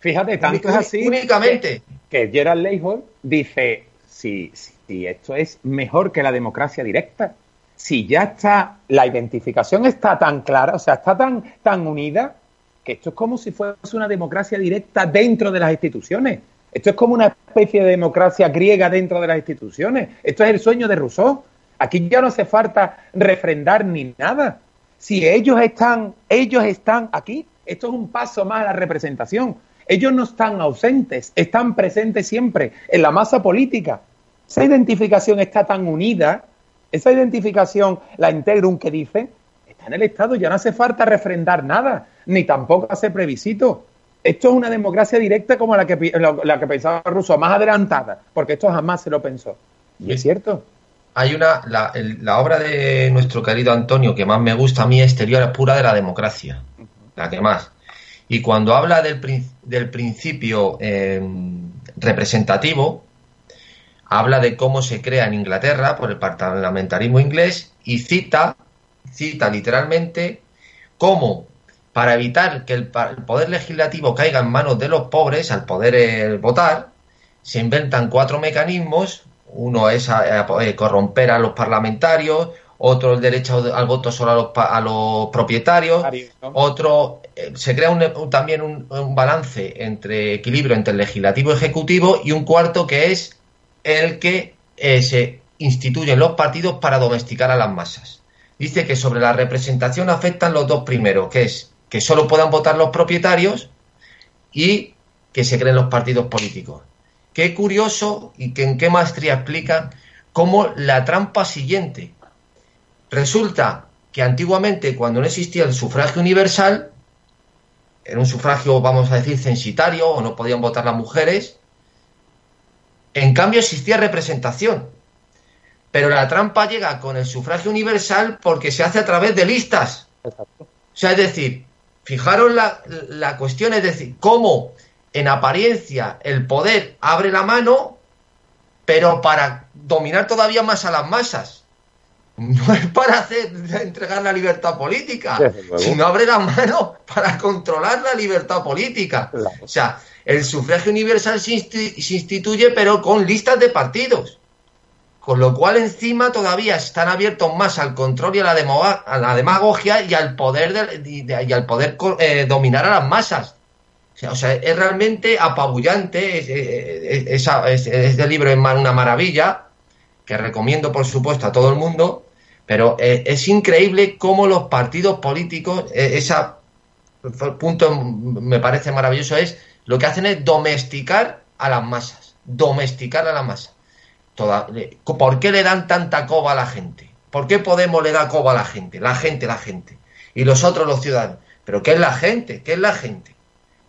Fíjate, tanto es así. Únicamente. Que, Gerald Leyhol dice: si, si esto es mejor que la democracia directa, si ya está, la identificación está tan clara, o sea, está tan, tan unida, que esto es como si fuese una democracia directa dentro de las instituciones. Esto es como una especie de democracia griega dentro de las instituciones. Esto es el sueño de Rousseau. Aquí ya no hace falta refrendar ni nada. Si ellos están, ellos están aquí, esto es un paso más a la representación. Ellos no están ausentes, están presentes siempre en la masa política. Esa identificación está tan unida, esa identificación, la integrum que dice, está en el Estado, ya no hace falta refrendar nada, ni tampoco hacer previsito. Esto es una democracia directa como la que, la que pensaba Russo, más adelantada, porque esto jamás se lo pensó. Y es cierto hay una, la, la, obra de nuestro querido Antonio que más me gusta a mí, Exterior, es pura de la democracia, la que más. Y cuando habla del, del principio em, representativo, habla de cómo se crea en Inglaterra por el parlamentarismo inglés y cita, cita literalmente cómo para evitar que el, poder legislativo caiga en manos de los pobres al poder eh, votar, se inventan cuatro mecanismos. Uno es eh, corromper a los parlamentarios, otro el derecho al voto solo a los, propietarios, otro eh, se crea también un, balance entre equilibrio entre el legislativo y ejecutivo y un cuarto que es el que eh, se instituyen los partidos para domesticar a las masas. Dice que sobre la representación afectan los dos primeros, que es que solo puedan votar los propietarios y que se creen los partidos políticos. Qué curioso y que en qué maestría explica cómo la trampa siguiente. Resulta que antiguamente, cuando no existía el sufragio universal, era un sufragio, vamos a decir, censitario, o no podían votar las mujeres, en cambio existía representación. Pero la trampa llega con el sufragio universal porque se hace a través de listas. O sea, es decir, fijaros la, la cuestión, es decir, cómo en apariencia el poder abre la mano, pero para dominar todavía más a las masas. No es para hacer, entregar la libertad política, sino abre la mano para controlar la libertad política. O sea, el sufragio universal se, instituye, pero con listas de partidos. Con lo cual, encima todavía están abiertos más al control y a la, demagogia y al poder, y al poder eh, dominar a las masas. O sea, es realmente apabullante. Es, este libro es una maravilla, que recomiendo, por supuesto, a todo el mundo. Pero eh, es increíble cómo los partidos políticos, eh, ese punto me parece maravilloso, es lo que hacen es domesticar a las masas. Domesticar a la masa. ¿Por qué le dan tanta coba a la gente? ¿Por qué Podemos le da coba a la gente? La gente, la gente. Y los otros, los ciudadanos. ¿Pero qué es la gente? ¿Qué es la gente?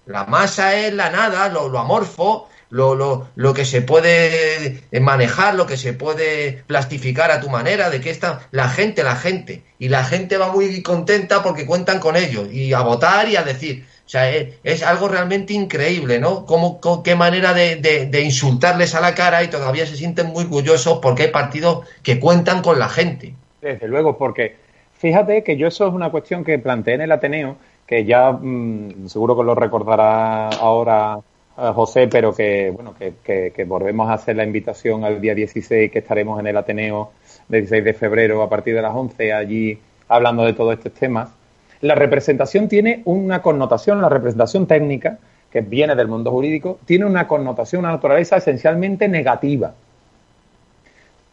La masa es la nada, lo, amorfo, lo, lo, lo, que se puede manejar, lo que se puede plastificar a tu manera, de que está la gente, la gente. Y la gente va muy contenta porque cuentan con ellos y a votar y a decir. O sea, es, algo realmente increíble, ¿no? Cómo, qué manera de, insultarles a la cara y todavía se sienten muy orgullosos porque hay partidos que cuentan con la gente. Desde luego, porque fíjate que yo eso es una cuestión que planteé en el Ateneo, que ya mm, seguro que lo recordará ahora eh, José, pero que bueno que, que, volvemos a hacer la invitación al día 16 que estaremos en el Ateneo del 16 de febrero a partir de las 11 allí hablando de todos estos temas la representación tiene una connotación, la representación técnica, que viene del mundo jurídico, tiene una connotación, una naturaleza esencialmente negativa.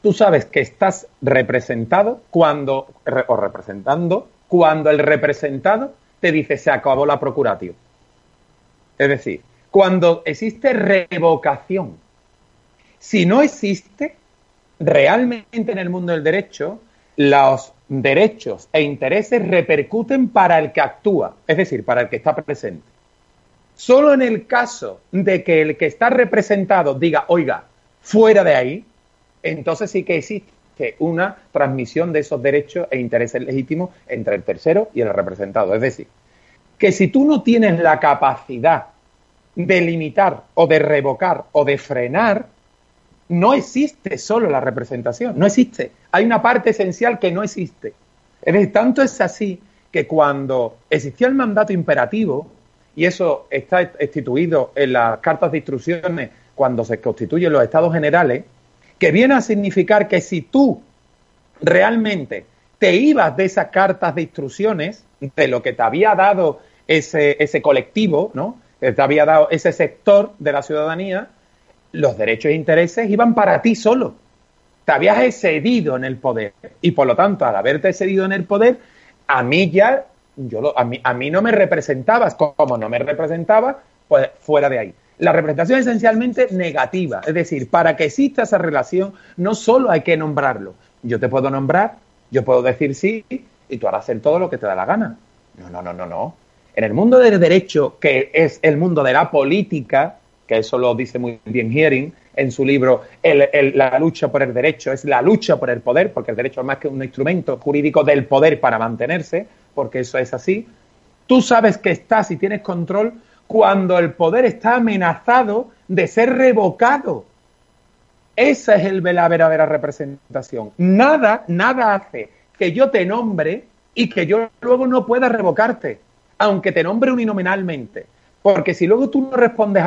Tú sabes que estás representado cuando, o representando, cuando el representado te dice se acabó la procuración. Es decir, cuando existe revocación. Si no existe, realmente en el mundo del derecho, los derechos e intereses repercuten para el que actúa, es decir, para el que está presente. Solo en el caso de que el que está representado diga, oiga, fuera de ahí, entonces sí que existe una transmisión de esos derechos e intereses legítimos entre el tercero y el representado. Es decir, que si tú no tienes la capacidad de limitar o de revocar o de frenar, no existe solo la representación, no existe. Hay una parte esencial que no existe. Es decir, tanto es así que cuando existía el mandato imperativo, y eso está instituido en las cartas de instrucciones cuando se constituyen los estados generales, que viene a significar que si tú realmente te ibas de esas cartas de instrucciones, de lo que te había dado ese, ese colectivo, ¿no? Te había dado ese sector de la ciudadanía, los derechos e intereses iban para ti solo. Te habías excedido en el poder. Y por lo tanto, al haberte excedido en el poder, a mí ya, yo a, mí, a mí no me representabas. Como no me representabas, pues fuera de ahí. La representación es esencialmente negativa. Es decir, para que exista esa relación, no solo hay que nombrarlo. Yo te puedo nombrar, yo puedo decir sí, y tú harás hacer todo lo que te da la gana. No, no, no, no, no. En el mundo del derecho, que es el mundo de la política, que eso lo dice muy bien Hearing en su libro La lucha por el derecho, es la lucha por el poder, porque el derecho es más que un instrumento jurídico del poder para mantenerse, porque eso es así. Tú sabes que estás y tienes control cuando el poder está amenazado de ser revocado. Esa es el, la verdadera representación. Nada, nada hace que yo te nombre y que yo luego no pueda revocarte, aunque te nombre uninominalmente. Porque si luego tú no respondes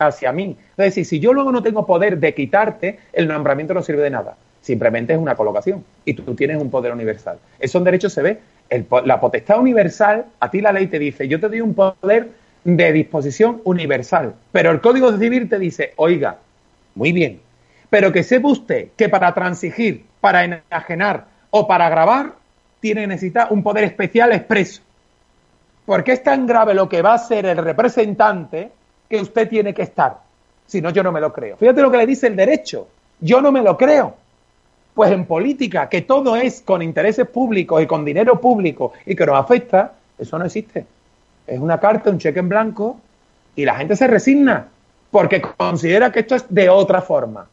hacia mí, es decir, si yo luego no tengo poder de quitarte, el nombramiento no sirve de nada. Simplemente es una colocación y tú, tienes un poder universal. Eso en derecho se ve. la potestad universal, a ti la ley te dice, yo te doy un poder de disposición universal. Pero el Código Civil te dice, oiga, muy bien, pero que sepa usted que para transigir, para enajenar o para grabar, tiene que necesitar un poder especial expreso. Porque es tan grave lo que va a ser el representante que usted tiene que estar. Si no, yo no me lo creo. Fíjate lo que le dice el derecho. Yo no me lo creo. Pues en política, que todo es con intereses públicos y con dinero público y que nos afecta, eso no existe. Es una carta, un cheque en blanco y la gente se resigna porque considera que esto es de otra forma.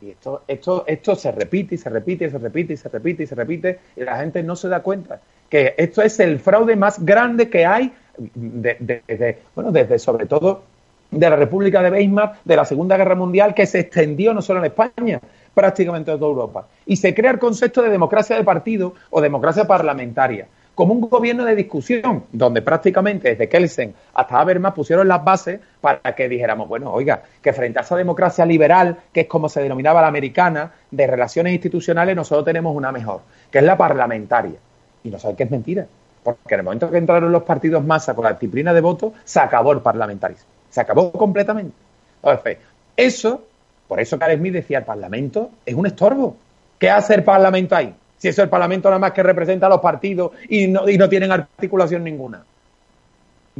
Y esto, esto, esto se repite y se repite y se repite y se repite y se repite y la gente no se da cuenta que esto es el fraude más grande que hay desde, bueno, desde sobre todo de la República de Weimar, de la Segunda Guerra Mundial, que se extendió no solo en España, prácticamente en toda Europa. Y se crea el concepto de democracia de partido o democracia parlamentaria, como un gobierno de discusión, donde prácticamente desde Kelsen hasta Habermas pusieron las bases para que dijéramos, bueno, oiga, que frente a esa democracia liberal, que es como se denominaba la americana, de relaciones institucionales, nosotros tenemos una mejor, que es la parlamentaria y no saben que es mentira. Porque en el momento que entraron los partidos masa con la disciplina de voto, se acabó el parlamentarismo. Se acabó completamente. Entonces, eso, por eso Carl Smith decía, el Parlamento es un estorbo. ¿Qué hace el Parlamento ahí? Si eso es el Parlamento nada más que representa a los partidos y no, y no tienen articulación ninguna.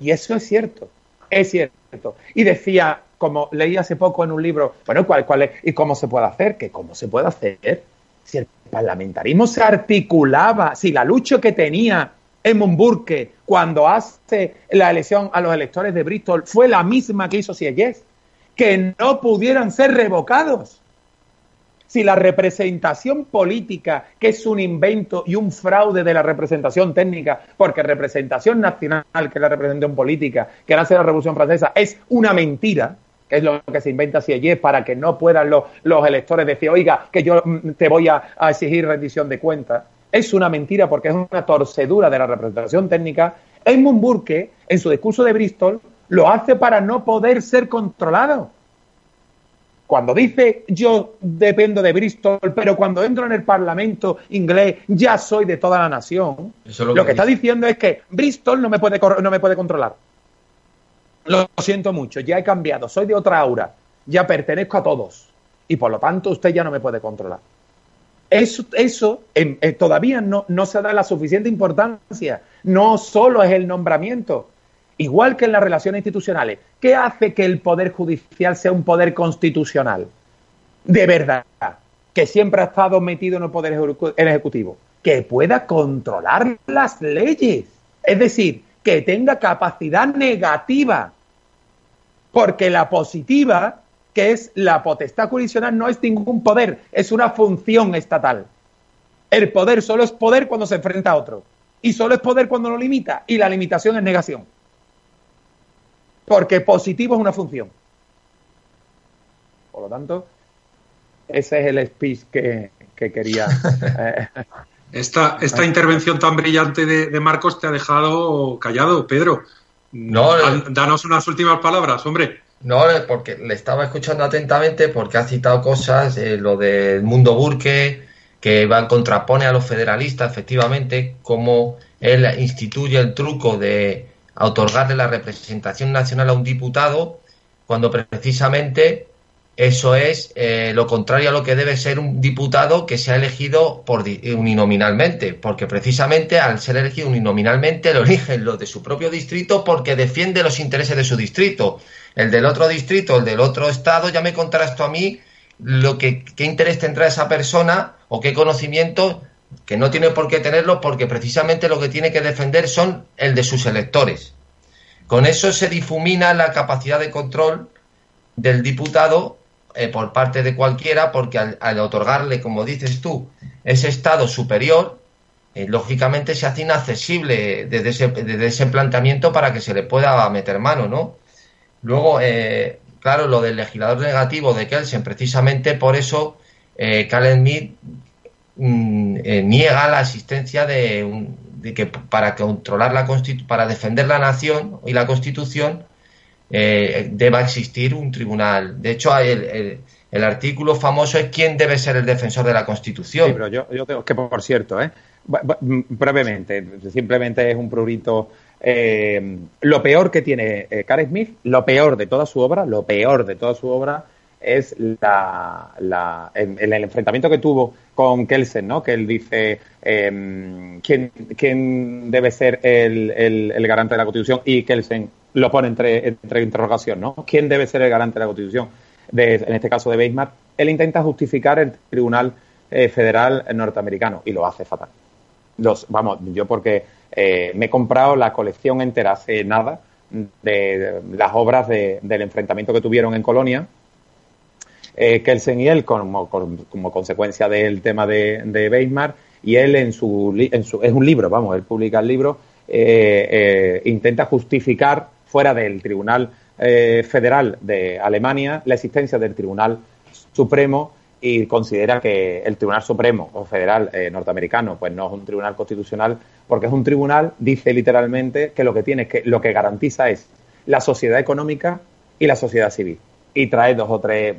Y eso es cierto, es cierto. Y decía, como leí hace poco en un libro, bueno, ¿cuál, cuál? ¿Y cómo se puede hacer? ¿Que cómo se puede hacer? Si el parlamentarismo se articulaba, si la lucha que tenía Edmund Burke cuando hace la elección a los electores de Bristol fue la misma que hizo Sieyès, que no pudieran ser revocados. si la representación política, que es un invento y un fraude de la representación técnica, porque representación nacional, que es la representación política, que nace la Revolución Francesa, es una mentira, es lo que se inventa es para que no puedan los, los electores decir, oiga, que yo mm, te voy a, a exigir rendición de cuentas. Es una mentira porque es una torcedura de la representación técnica. Edmund Burke, en su discurso de Bristol, lo hace para no poder ser controlado cuando dice yo dependo de Bristol, pero cuando entro en el Parlamento inglés ya soy de toda la nación, lo, que, está diciendo es que Bristol no me puede no me puede controlar. Lo siento mucho, ya he cambiado, soy de otra aura, ya pertenezco a todos y por lo tanto usted ya no me puede controlar. Eso, eso eh, todavía no, no se da la suficiente importancia. No solo es el nombramiento, igual que en las relaciones institucionales, ¿qué hace que el Poder Judicial sea un poder constitucional? De verdad, que siempre ha estado metido en el Poder Ejecutivo, que pueda controlar las leyes, es decir, que tenga capacidad negativa, porque la positiva, que es la potestad jurisdiccional, no es ningún poder, es una función estatal. El poder solo es poder cuando se enfrenta a otro, y solo es poder cuando lo limita, y la limitación es negación porque positivo es una función. Por lo tanto, ese es el speech que, quería. Eh, esta, esta intervención tan brillante de, Marcos te ha dejado callado, Pedro. No, danos unas últimas palabras, hombre. No, porque le estaba escuchando atentamente porque ha citado cosas, eh, lo del mundo burque, que va, contrapone a los federalistas, efectivamente, como él instituye el truco de otorgarle la representación nacional a un diputado cuando precisamente eso es eh, lo contrario a lo que debe ser un diputado que se ha elegido por uninominalmente, porque precisamente al ser elegido uninominalmente lo eligen los de su propio distrito porque defiende los intereses de su distrito. El del otro distrito, el del otro estado, ya me contarás tú a mí lo que qué interés tendrá esa persona o qué conocimiento que no tiene por qué tenerlo porque precisamente lo que tiene que defender son el de sus electores. Con eso se difumina la capacidad de control del diputado eh, por parte de cualquiera porque al, otorgarle, como dices tú, ese estado superior, eh, lógicamente se hace inaccesible desde ese, desde ese, planteamiento para que se le pueda meter mano, ¿no? Luego, eh, claro, lo del legislador negativo de Kelsen, precisamente por eso eh, Smith Mm, eh, niega la existencia de, que para controlar la para defender la nación y la constitución eh, deba existir un tribunal. De hecho, el, el, artículo famoso es quién debe ser el defensor de la constitución. Sí, pero yo, tengo que, por cierto, ¿eh? Mm, brevemente, simplemente es un prurito. Eh, lo peor que tiene Karen Smith, lo peor de toda su obra, lo peor de toda su obra es la, la el, enfrentamiento que tuvo con Kelsen, ¿no? Que él dice eh, ¿quién, quién, debe ser el, el, garante de la Constitución y Kelsen lo pone entre, entre interrogación, ¿no? ¿Quién debe ser el garante de la Constitución? De, en este caso de Bismarck, él intenta justificar el Tribunal eh, Federal norteamericano y lo hace fatal. Los, vamos, yo porque eh, me he comprado la colección entera hace nada de, las obras de, del enfrentamiento que tuvieron en Colonia eh, Kelsen y él como, como, consecuencia del tema de, de y él en su, en su, es un libro, vamos, él publica el libro, eh, intenta justificar fuera del Tribunal eh, Federal de Alemania la existencia del Tribunal Supremo y considera que el Tribunal Supremo o Federal norteamericano pues no es un tribunal constitucional porque es un tribunal, dice literalmente, que lo que tiene es que lo que garantiza es la sociedad económica y la sociedad civil. Y trae dos o tres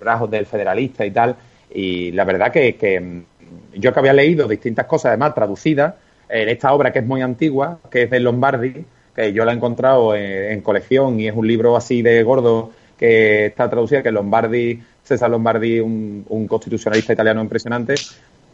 rasgos del federalista y tal. Y la verdad que, mm, yo que había leído distintas cosas, además traducidas, en esta obra que es muy antigua, que es de Lombardi, que yo la he encontrado en, colección y es un libro así de gordo que está traducida, que Lombardi, César Lombardi, un, constitucionalista italiano impresionante,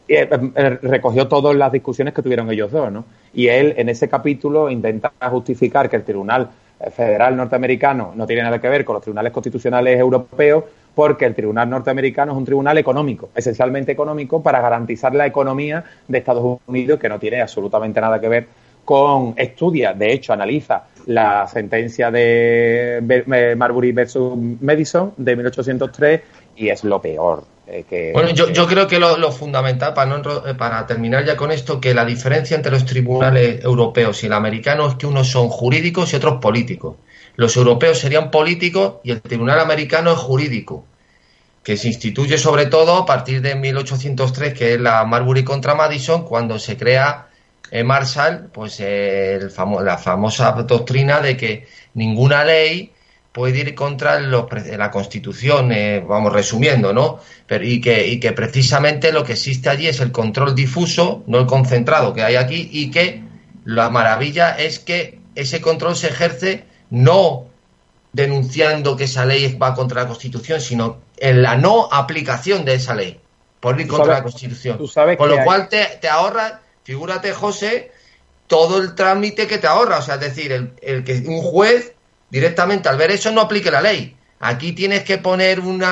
eh, eh, recogió todas las discusiones que tuvieron ellos dos, ¿no? Y él en ese capítulo intenta justificar que el Tribunal Federal norteamericano no tiene nada que ver con los tribunales constitucionales europeos, porque el tribunal norteamericano es un tribunal económico, esencialmente económico, para garantizar la economía de Estados Unidos, que no tiene absolutamente nada que ver con estudia, de hecho, analiza la sentencia de Marbury versus Madison de 1803 y es lo peor. Eh, bueno, yo, yo, creo que lo, fundamental, para, no, eh, para terminar ya con esto, que la diferencia entre los tribunales europeos y el americano es que unos son jurídicos y otros políticos. Los europeos serían políticos y el tribunal americano es jurídico, que se instituye sobre todo a partir de 1803, que es la Marbury contra Madison, cuando se crea en Marshall, pues el la famosa doctrina de que ninguna ley puede ir contra la Constitución, eh, vamos resumiendo, ¿no? Pero, y, que, y que precisamente lo que existe allí es el control difuso, no el concentrado que hay aquí, y que la maravilla es que ese control se ejerce no denunciando que esa ley va contra la Constitución, sino en la no aplicación de esa ley, por ir contra la Constitución. Con lo cual te, te ahorras, figúrate, José, todo el trámite que te ahorra, o sea, es decir, el, el que un juez directamente al ver eso no aplique la ley. Aquí tienes que poner un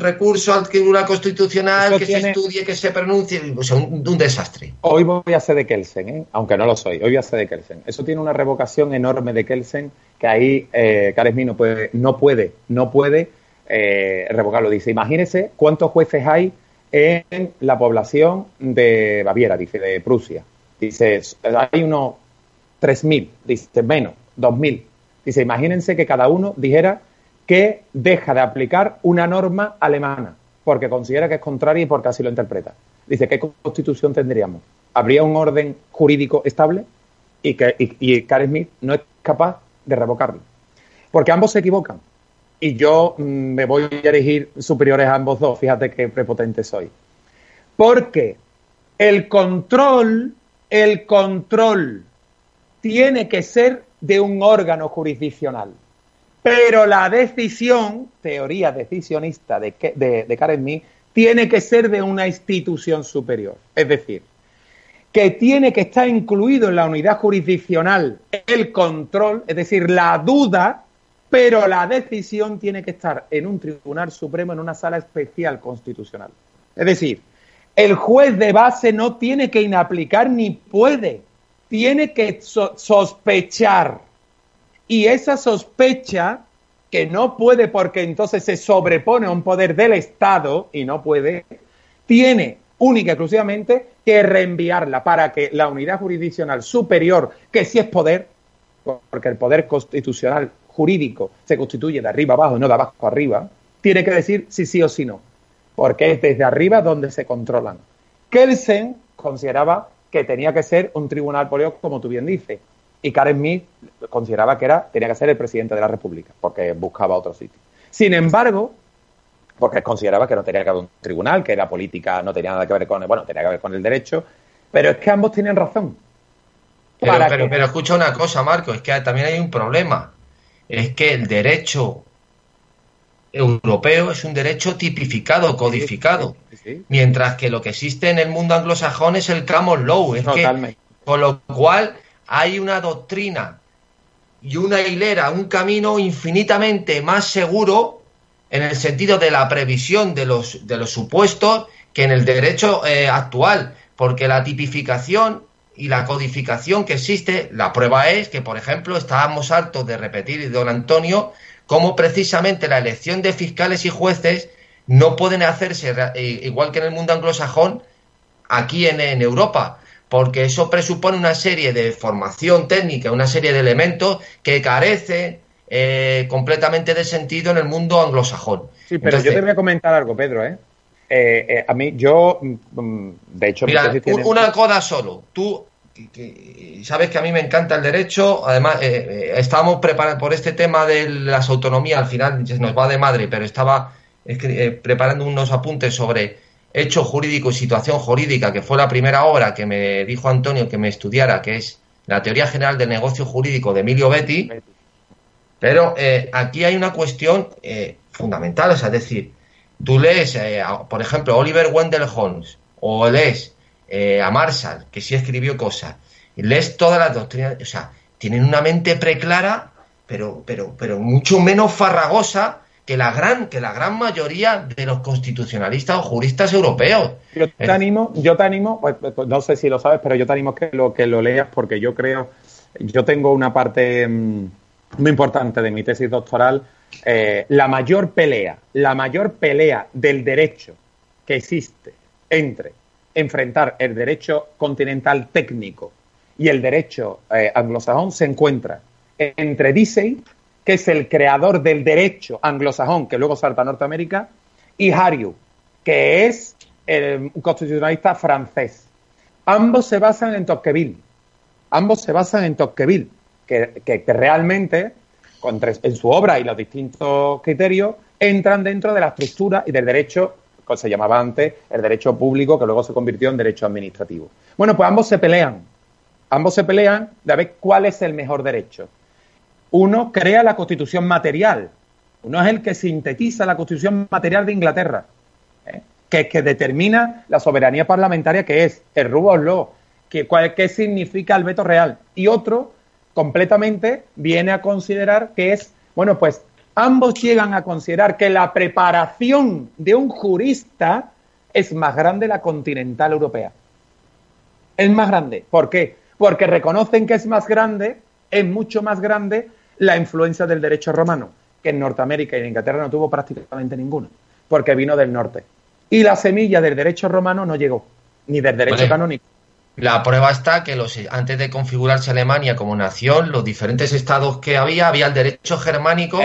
recurso al Tribunal Constitucional que se estudie, que se pronuncie, o sea, un, desastre. Hoy voy a ser de Kelsen, ¿eh? aunque no lo soy, hoy voy a ser de Kelsen. Eso tiene una revocación enorme de Kelsen que ahí eh, no puede, no puede, no puede eh, revocarlo. Dice, imagínese cuántos jueces hay en la población de Baviera, dice, de Prusia. Dice, hay unos 3.000, dice, menos, 2.000 Dice, imagínense que cada uno dijera que deja de aplicar una norma alemana porque considera que es contraria y porque así lo interpreta. Dice, ¿qué constitución tendríamos? ¿Habría un orden jurídico estable? Y, que, y, Smith no es capaz de revocarlo. Porque ambos se equivocan. Y yo mm, me voy a elegir superiores a ambos dos, fíjate qué prepotente soy. Porque el control, el control tiene que ser de un órgano jurisdiccional. Pero la decisión, teoría decisionista de, de, de Karen tiene que ser de una institución superior. Es decir, que tiene que estar incluido en la unidad jurisdiccional el control, es decir, la duda, pero la decisión tiene que estar en un tribunal supremo, en una sala especial constitucional. Es decir, el juez de base no tiene que inaplicar ni puede tiene que sospechar. Y esa sospecha, que no puede porque entonces se sobrepone a un poder del Estado y no puede, tiene única y exclusivamente que reenviarla para que la unidad jurisdiccional superior, que sí es poder, porque el poder constitucional jurídico se constituye de arriba abajo y no de abajo arriba, tiene que decir si sí o si no, porque es desde arriba donde se controlan. Kelsen consideraba que tenía que ser un tribunal político, como tú bien dices. Y Karen Smith consideraba que era, tenía que ser el presidente de la República, porque buscaba otro sitio. Sin embargo, porque consideraba que no tenía que haber un tribunal, que la política no tenía nada que ver con el, bueno, tenía que ver con el derecho, pero es que ambos tienen razón. Pero, pero escucha una cosa, Marco, es que también hay un problema. Es que el derecho europeo es un derecho tipificado, codificado. Mientras que lo que existe en el mundo anglosajón es el common law. Es con lo cual hay una doctrina y una hilera, un camino infinitamente más seguro en el sentido de la previsión de los, de los supuestos que en el derecho eh, actual. Porque la tipificación y la codificación que existe, la prueba es que, por ejemplo, estábamos hartos de repetir, don Antonio, cómo precisamente la elección de fiscales y jueces no pueden hacerse eh, igual que en el mundo anglosajón aquí en, Europa, porque eso presupone una serie de formación técnica, una serie de elementos que carece eh, completamente de sentido en el mundo anglosajón. Sí, pero yo te voy a comentar algo, Pedro, ¿eh? Eh a mí, yo, mm, de hecho... Mira, una coda solo. Tú sabes que a mí me encanta el derecho, además eh, eh, estábamos preparando por este tema de las autonomías, al final nos va de madre, pero estaba eh, preparando unos apuntes sobre hecho jurídico y situación jurídica, que fue la primera obra que me dijo Antonio que me estudiara, que es la teoría general del negocio jurídico de Emilio Betti, pero aquí hay una cuestión fundamental, es decir, tú lees, por ejemplo, Oliver Wendell Holmes, o lees eh, a Marshall, que sí escribió cosas, y lees todas las doctrinas, o sea, tienen una mente preclara, pero, pero, pero mucho menos farragosa que la gran, que la gran mayoría de los constitucionalistas o juristas europeos. Yo te animo, yo te animo, pues, pues, no sé si lo sabes, pero yo te animo que lo que lo leas porque yo creo, yo tengo una parte mm, muy importante de mi tesis doctoral, eh, la mayor pelea, la mayor pelea del derecho que existe entre enfrentar el derecho continental técnico y el derecho eh, anglosajón se encuentra entre Dicey, que es el creador del derecho anglosajón, que luego salta a Norteamérica, y Hariu, que es el constitucionalista francés. Ambos se basan en Tocqueville. Ambos se basan en Tocqueville, que, que, realmente, en su obra y los distintos criterios, entran dentro de la estructura y del derecho, que se llamaba antes el derecho público, que luego se convirtió en derecho administrativo. Bueno, pues ambos se pelean. Ambos se pelean de ver cuál es el mejor derecho. Uno crea la constitución material. Uno es el que sintetiza la constitución material de Inglaterra que, que determina la soberanía parlamentaria que es el rule law, que, qué significa el veto real. Y otro, completamente, viene a considerar que es, bueno, pues ambos llegan a considerar que la preparación de un jurista es más grande la continental europea. Es más grande. ¿Por qué? Porque reconocen que es más grande, es mucho más grande la influencia del derecho romano, que en Norteamérica y en Inglaterra no tuvo prácticamente ninguna, porque vino del norte. Y la semilla del derecho romano no llegó, ni del derecho canónico. La prueba está que los, antes de configurarse Alemania como nación, los diferentes estados que había, había el derecho germánico,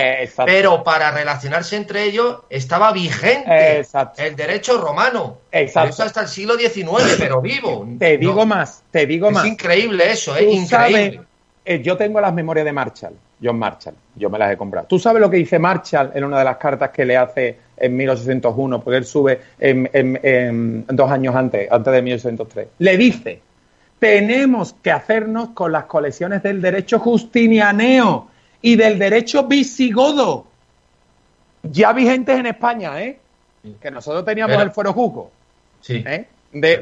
pero para relacionarse entre ellos estaba vigente el derecho romano. Exacto. Eso hasta el siglo XIX, pero vivo. Te digo más, te digo más. Es increíble eso, es increíble. Eh, yo tengo las memorias de Marshall, John Marshall, yo me las he comprado. ¿Tú sabes lo que dice Marshall en una de las cartas que le hace en 1801, porque él sube en, dos años antes, antes de 1803. Le dice, tenemos que hacernos con las colecciones del derecho justinianeo y del derecho visigodo, ya vigentes en España, ¿eh? Que nosotros teníamos el Foro Juco. Sí. ¿eh?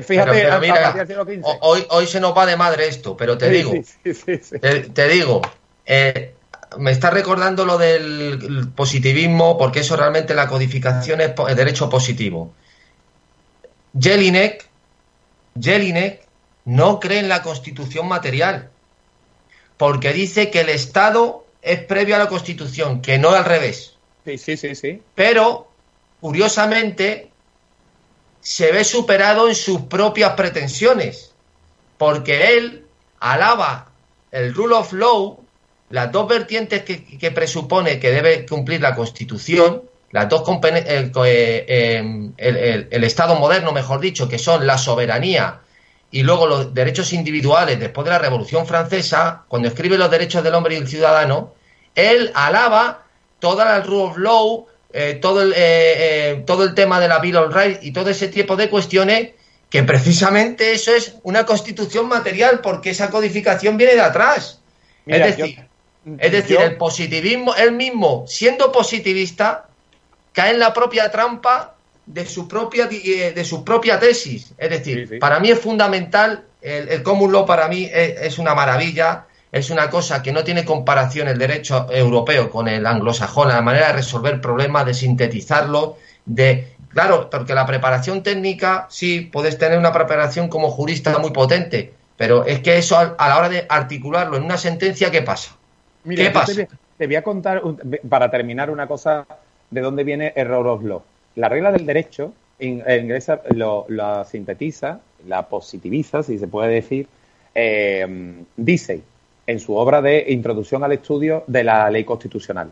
fíjate, hoy, hoy se nos va de madre esto, pero te digo, te, te, digo, eh, me está recordando lo del positivismo, porque eso realmente la codificación es el derecho positivo. Jelinek, Jelinek no cree en la constitución material, porque dice que el Estado es previo a la constitución, que no al revés. Sí, sí, sí, sí. Pero, curiosamente, se ve superado en sus propias pretensiones, porque él alaba el rule of law las dos vertientes que, presupone que debe cumplir la Constitución, las dos el, eh, el, Estado moderno, mejor dicho, que son la soberanía y luego los derechos individuales después de la Revolución Francesa, cuando escribe los derechos del hombre y el ciudadano, él alaba toda la rule of law, eh, todo, el, eh, todo el tema de la Bill of Rights y todo ese tipo de cuestiones que precisamente eso es una constitución material porque esa codificación viene de atrás. es decir, es decir, el positivismo, él mismo, siendo positivista, cae en la propia trampa de su propia, eh, de su propia tesis. Es decir, para mí es fundamental, el, el common law para mí es, una maravilla, es una cosa que no tiene comparación el derecho europeo con el anglosajón, la manera de resolver problemas, de sintetizarlo, de... Claro, porque la preparación técnica, sí, puedes tener una preparación como jurista muy potente, pero es que eso a la hora de articularlo en una sentencia, ¿qué pasa? ¿Qué pasa? Te, voy a contar, para terminar, una cosa de dónde viene error of law. La regla del derecho inglesa lo, la sintetiza, la positiviza, si se puede decir, eh, dice en su obra de Introducción al Estudio de la Ley Constitucional.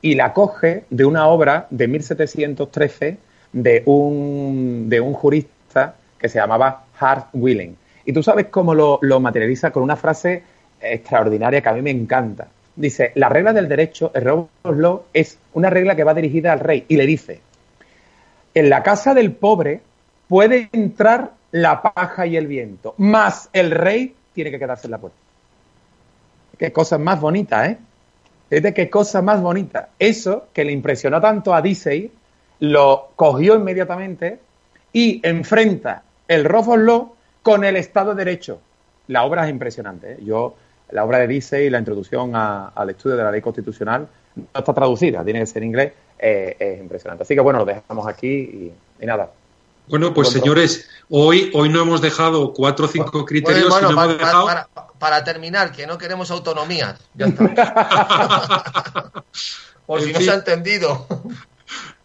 Y la coge de una obra de 1713 de un, de un jurista que se llamaba Hart Willing. Y tú sabes cómo lo, lo materializa con una frase extraordinaria que a mí me encanta dice, la regla del derecho, el law, es una regla que va dirigida al rey y le dice, en la casa del pobre puede entrar la paja y el viento, más el rey tiene que quedarse en la puerta. Qué cosa más bonita, ¿eh? de qué cosa más bonita. Eso que le impresionó tanto a Disney, lo cogió inmediatamente y enfrenta el Law con el Estado de Derecho. La obra es impresionante. ¿eh? Yo la obra de Dice y la introducción al estudio de la ley constitucional no está traducida, tiene que ser en inglés, eh, es impresionante. Así que bueno, lo dejamos aquí y, nada. Bueno, pues señores, hoy, hoy no hemos dejado cuatro o cinco criterios. Bueno, para, dejado... para, terminar, que no queremos autonomías. Ya está. Por si no se ha entendido.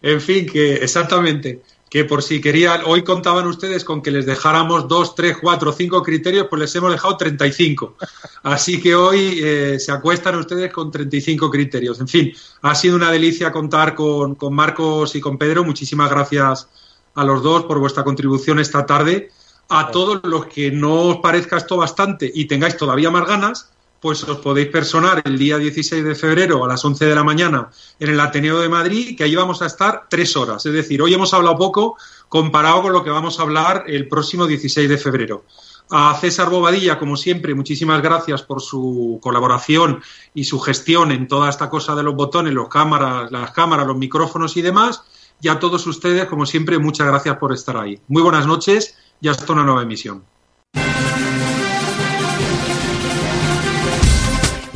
En fin, que exactamente. Que por si querían, hoy contaban ustedes con que les dejáramos dos, tres, cuatro, cinco criterios, pues les hemos dejado 35. Así que hoy eh, se acuestan ustedes con 35 criterios. En fin, ha sido una delicia contar con, con Marcos y con Pedro. Muchísimas gracias a los dos por vuestra contribución esta tarde. A todos los que no os parezca esto bastante y tengáis todavía más ganas, pues os podéis personar el día 16 de febrero a las 11 de la mañana en el Ateneo de Madrid, que ahí vamos a estar tres horas. Es decir, hoy hemos hablado poco comparado con lo que vamos a hablar el próximo 16 de febrero. A César Bobadilla, como siempre, muchísimas gracias por su colaboración y su gestión en toda esta cosa de los botones, los cámaras, las cámaras, los micrófonos y demás. Y a todos ustedes, como siempre, muchas gracias por estar ahí. Muy buenas noches y hasta una nueva emisión.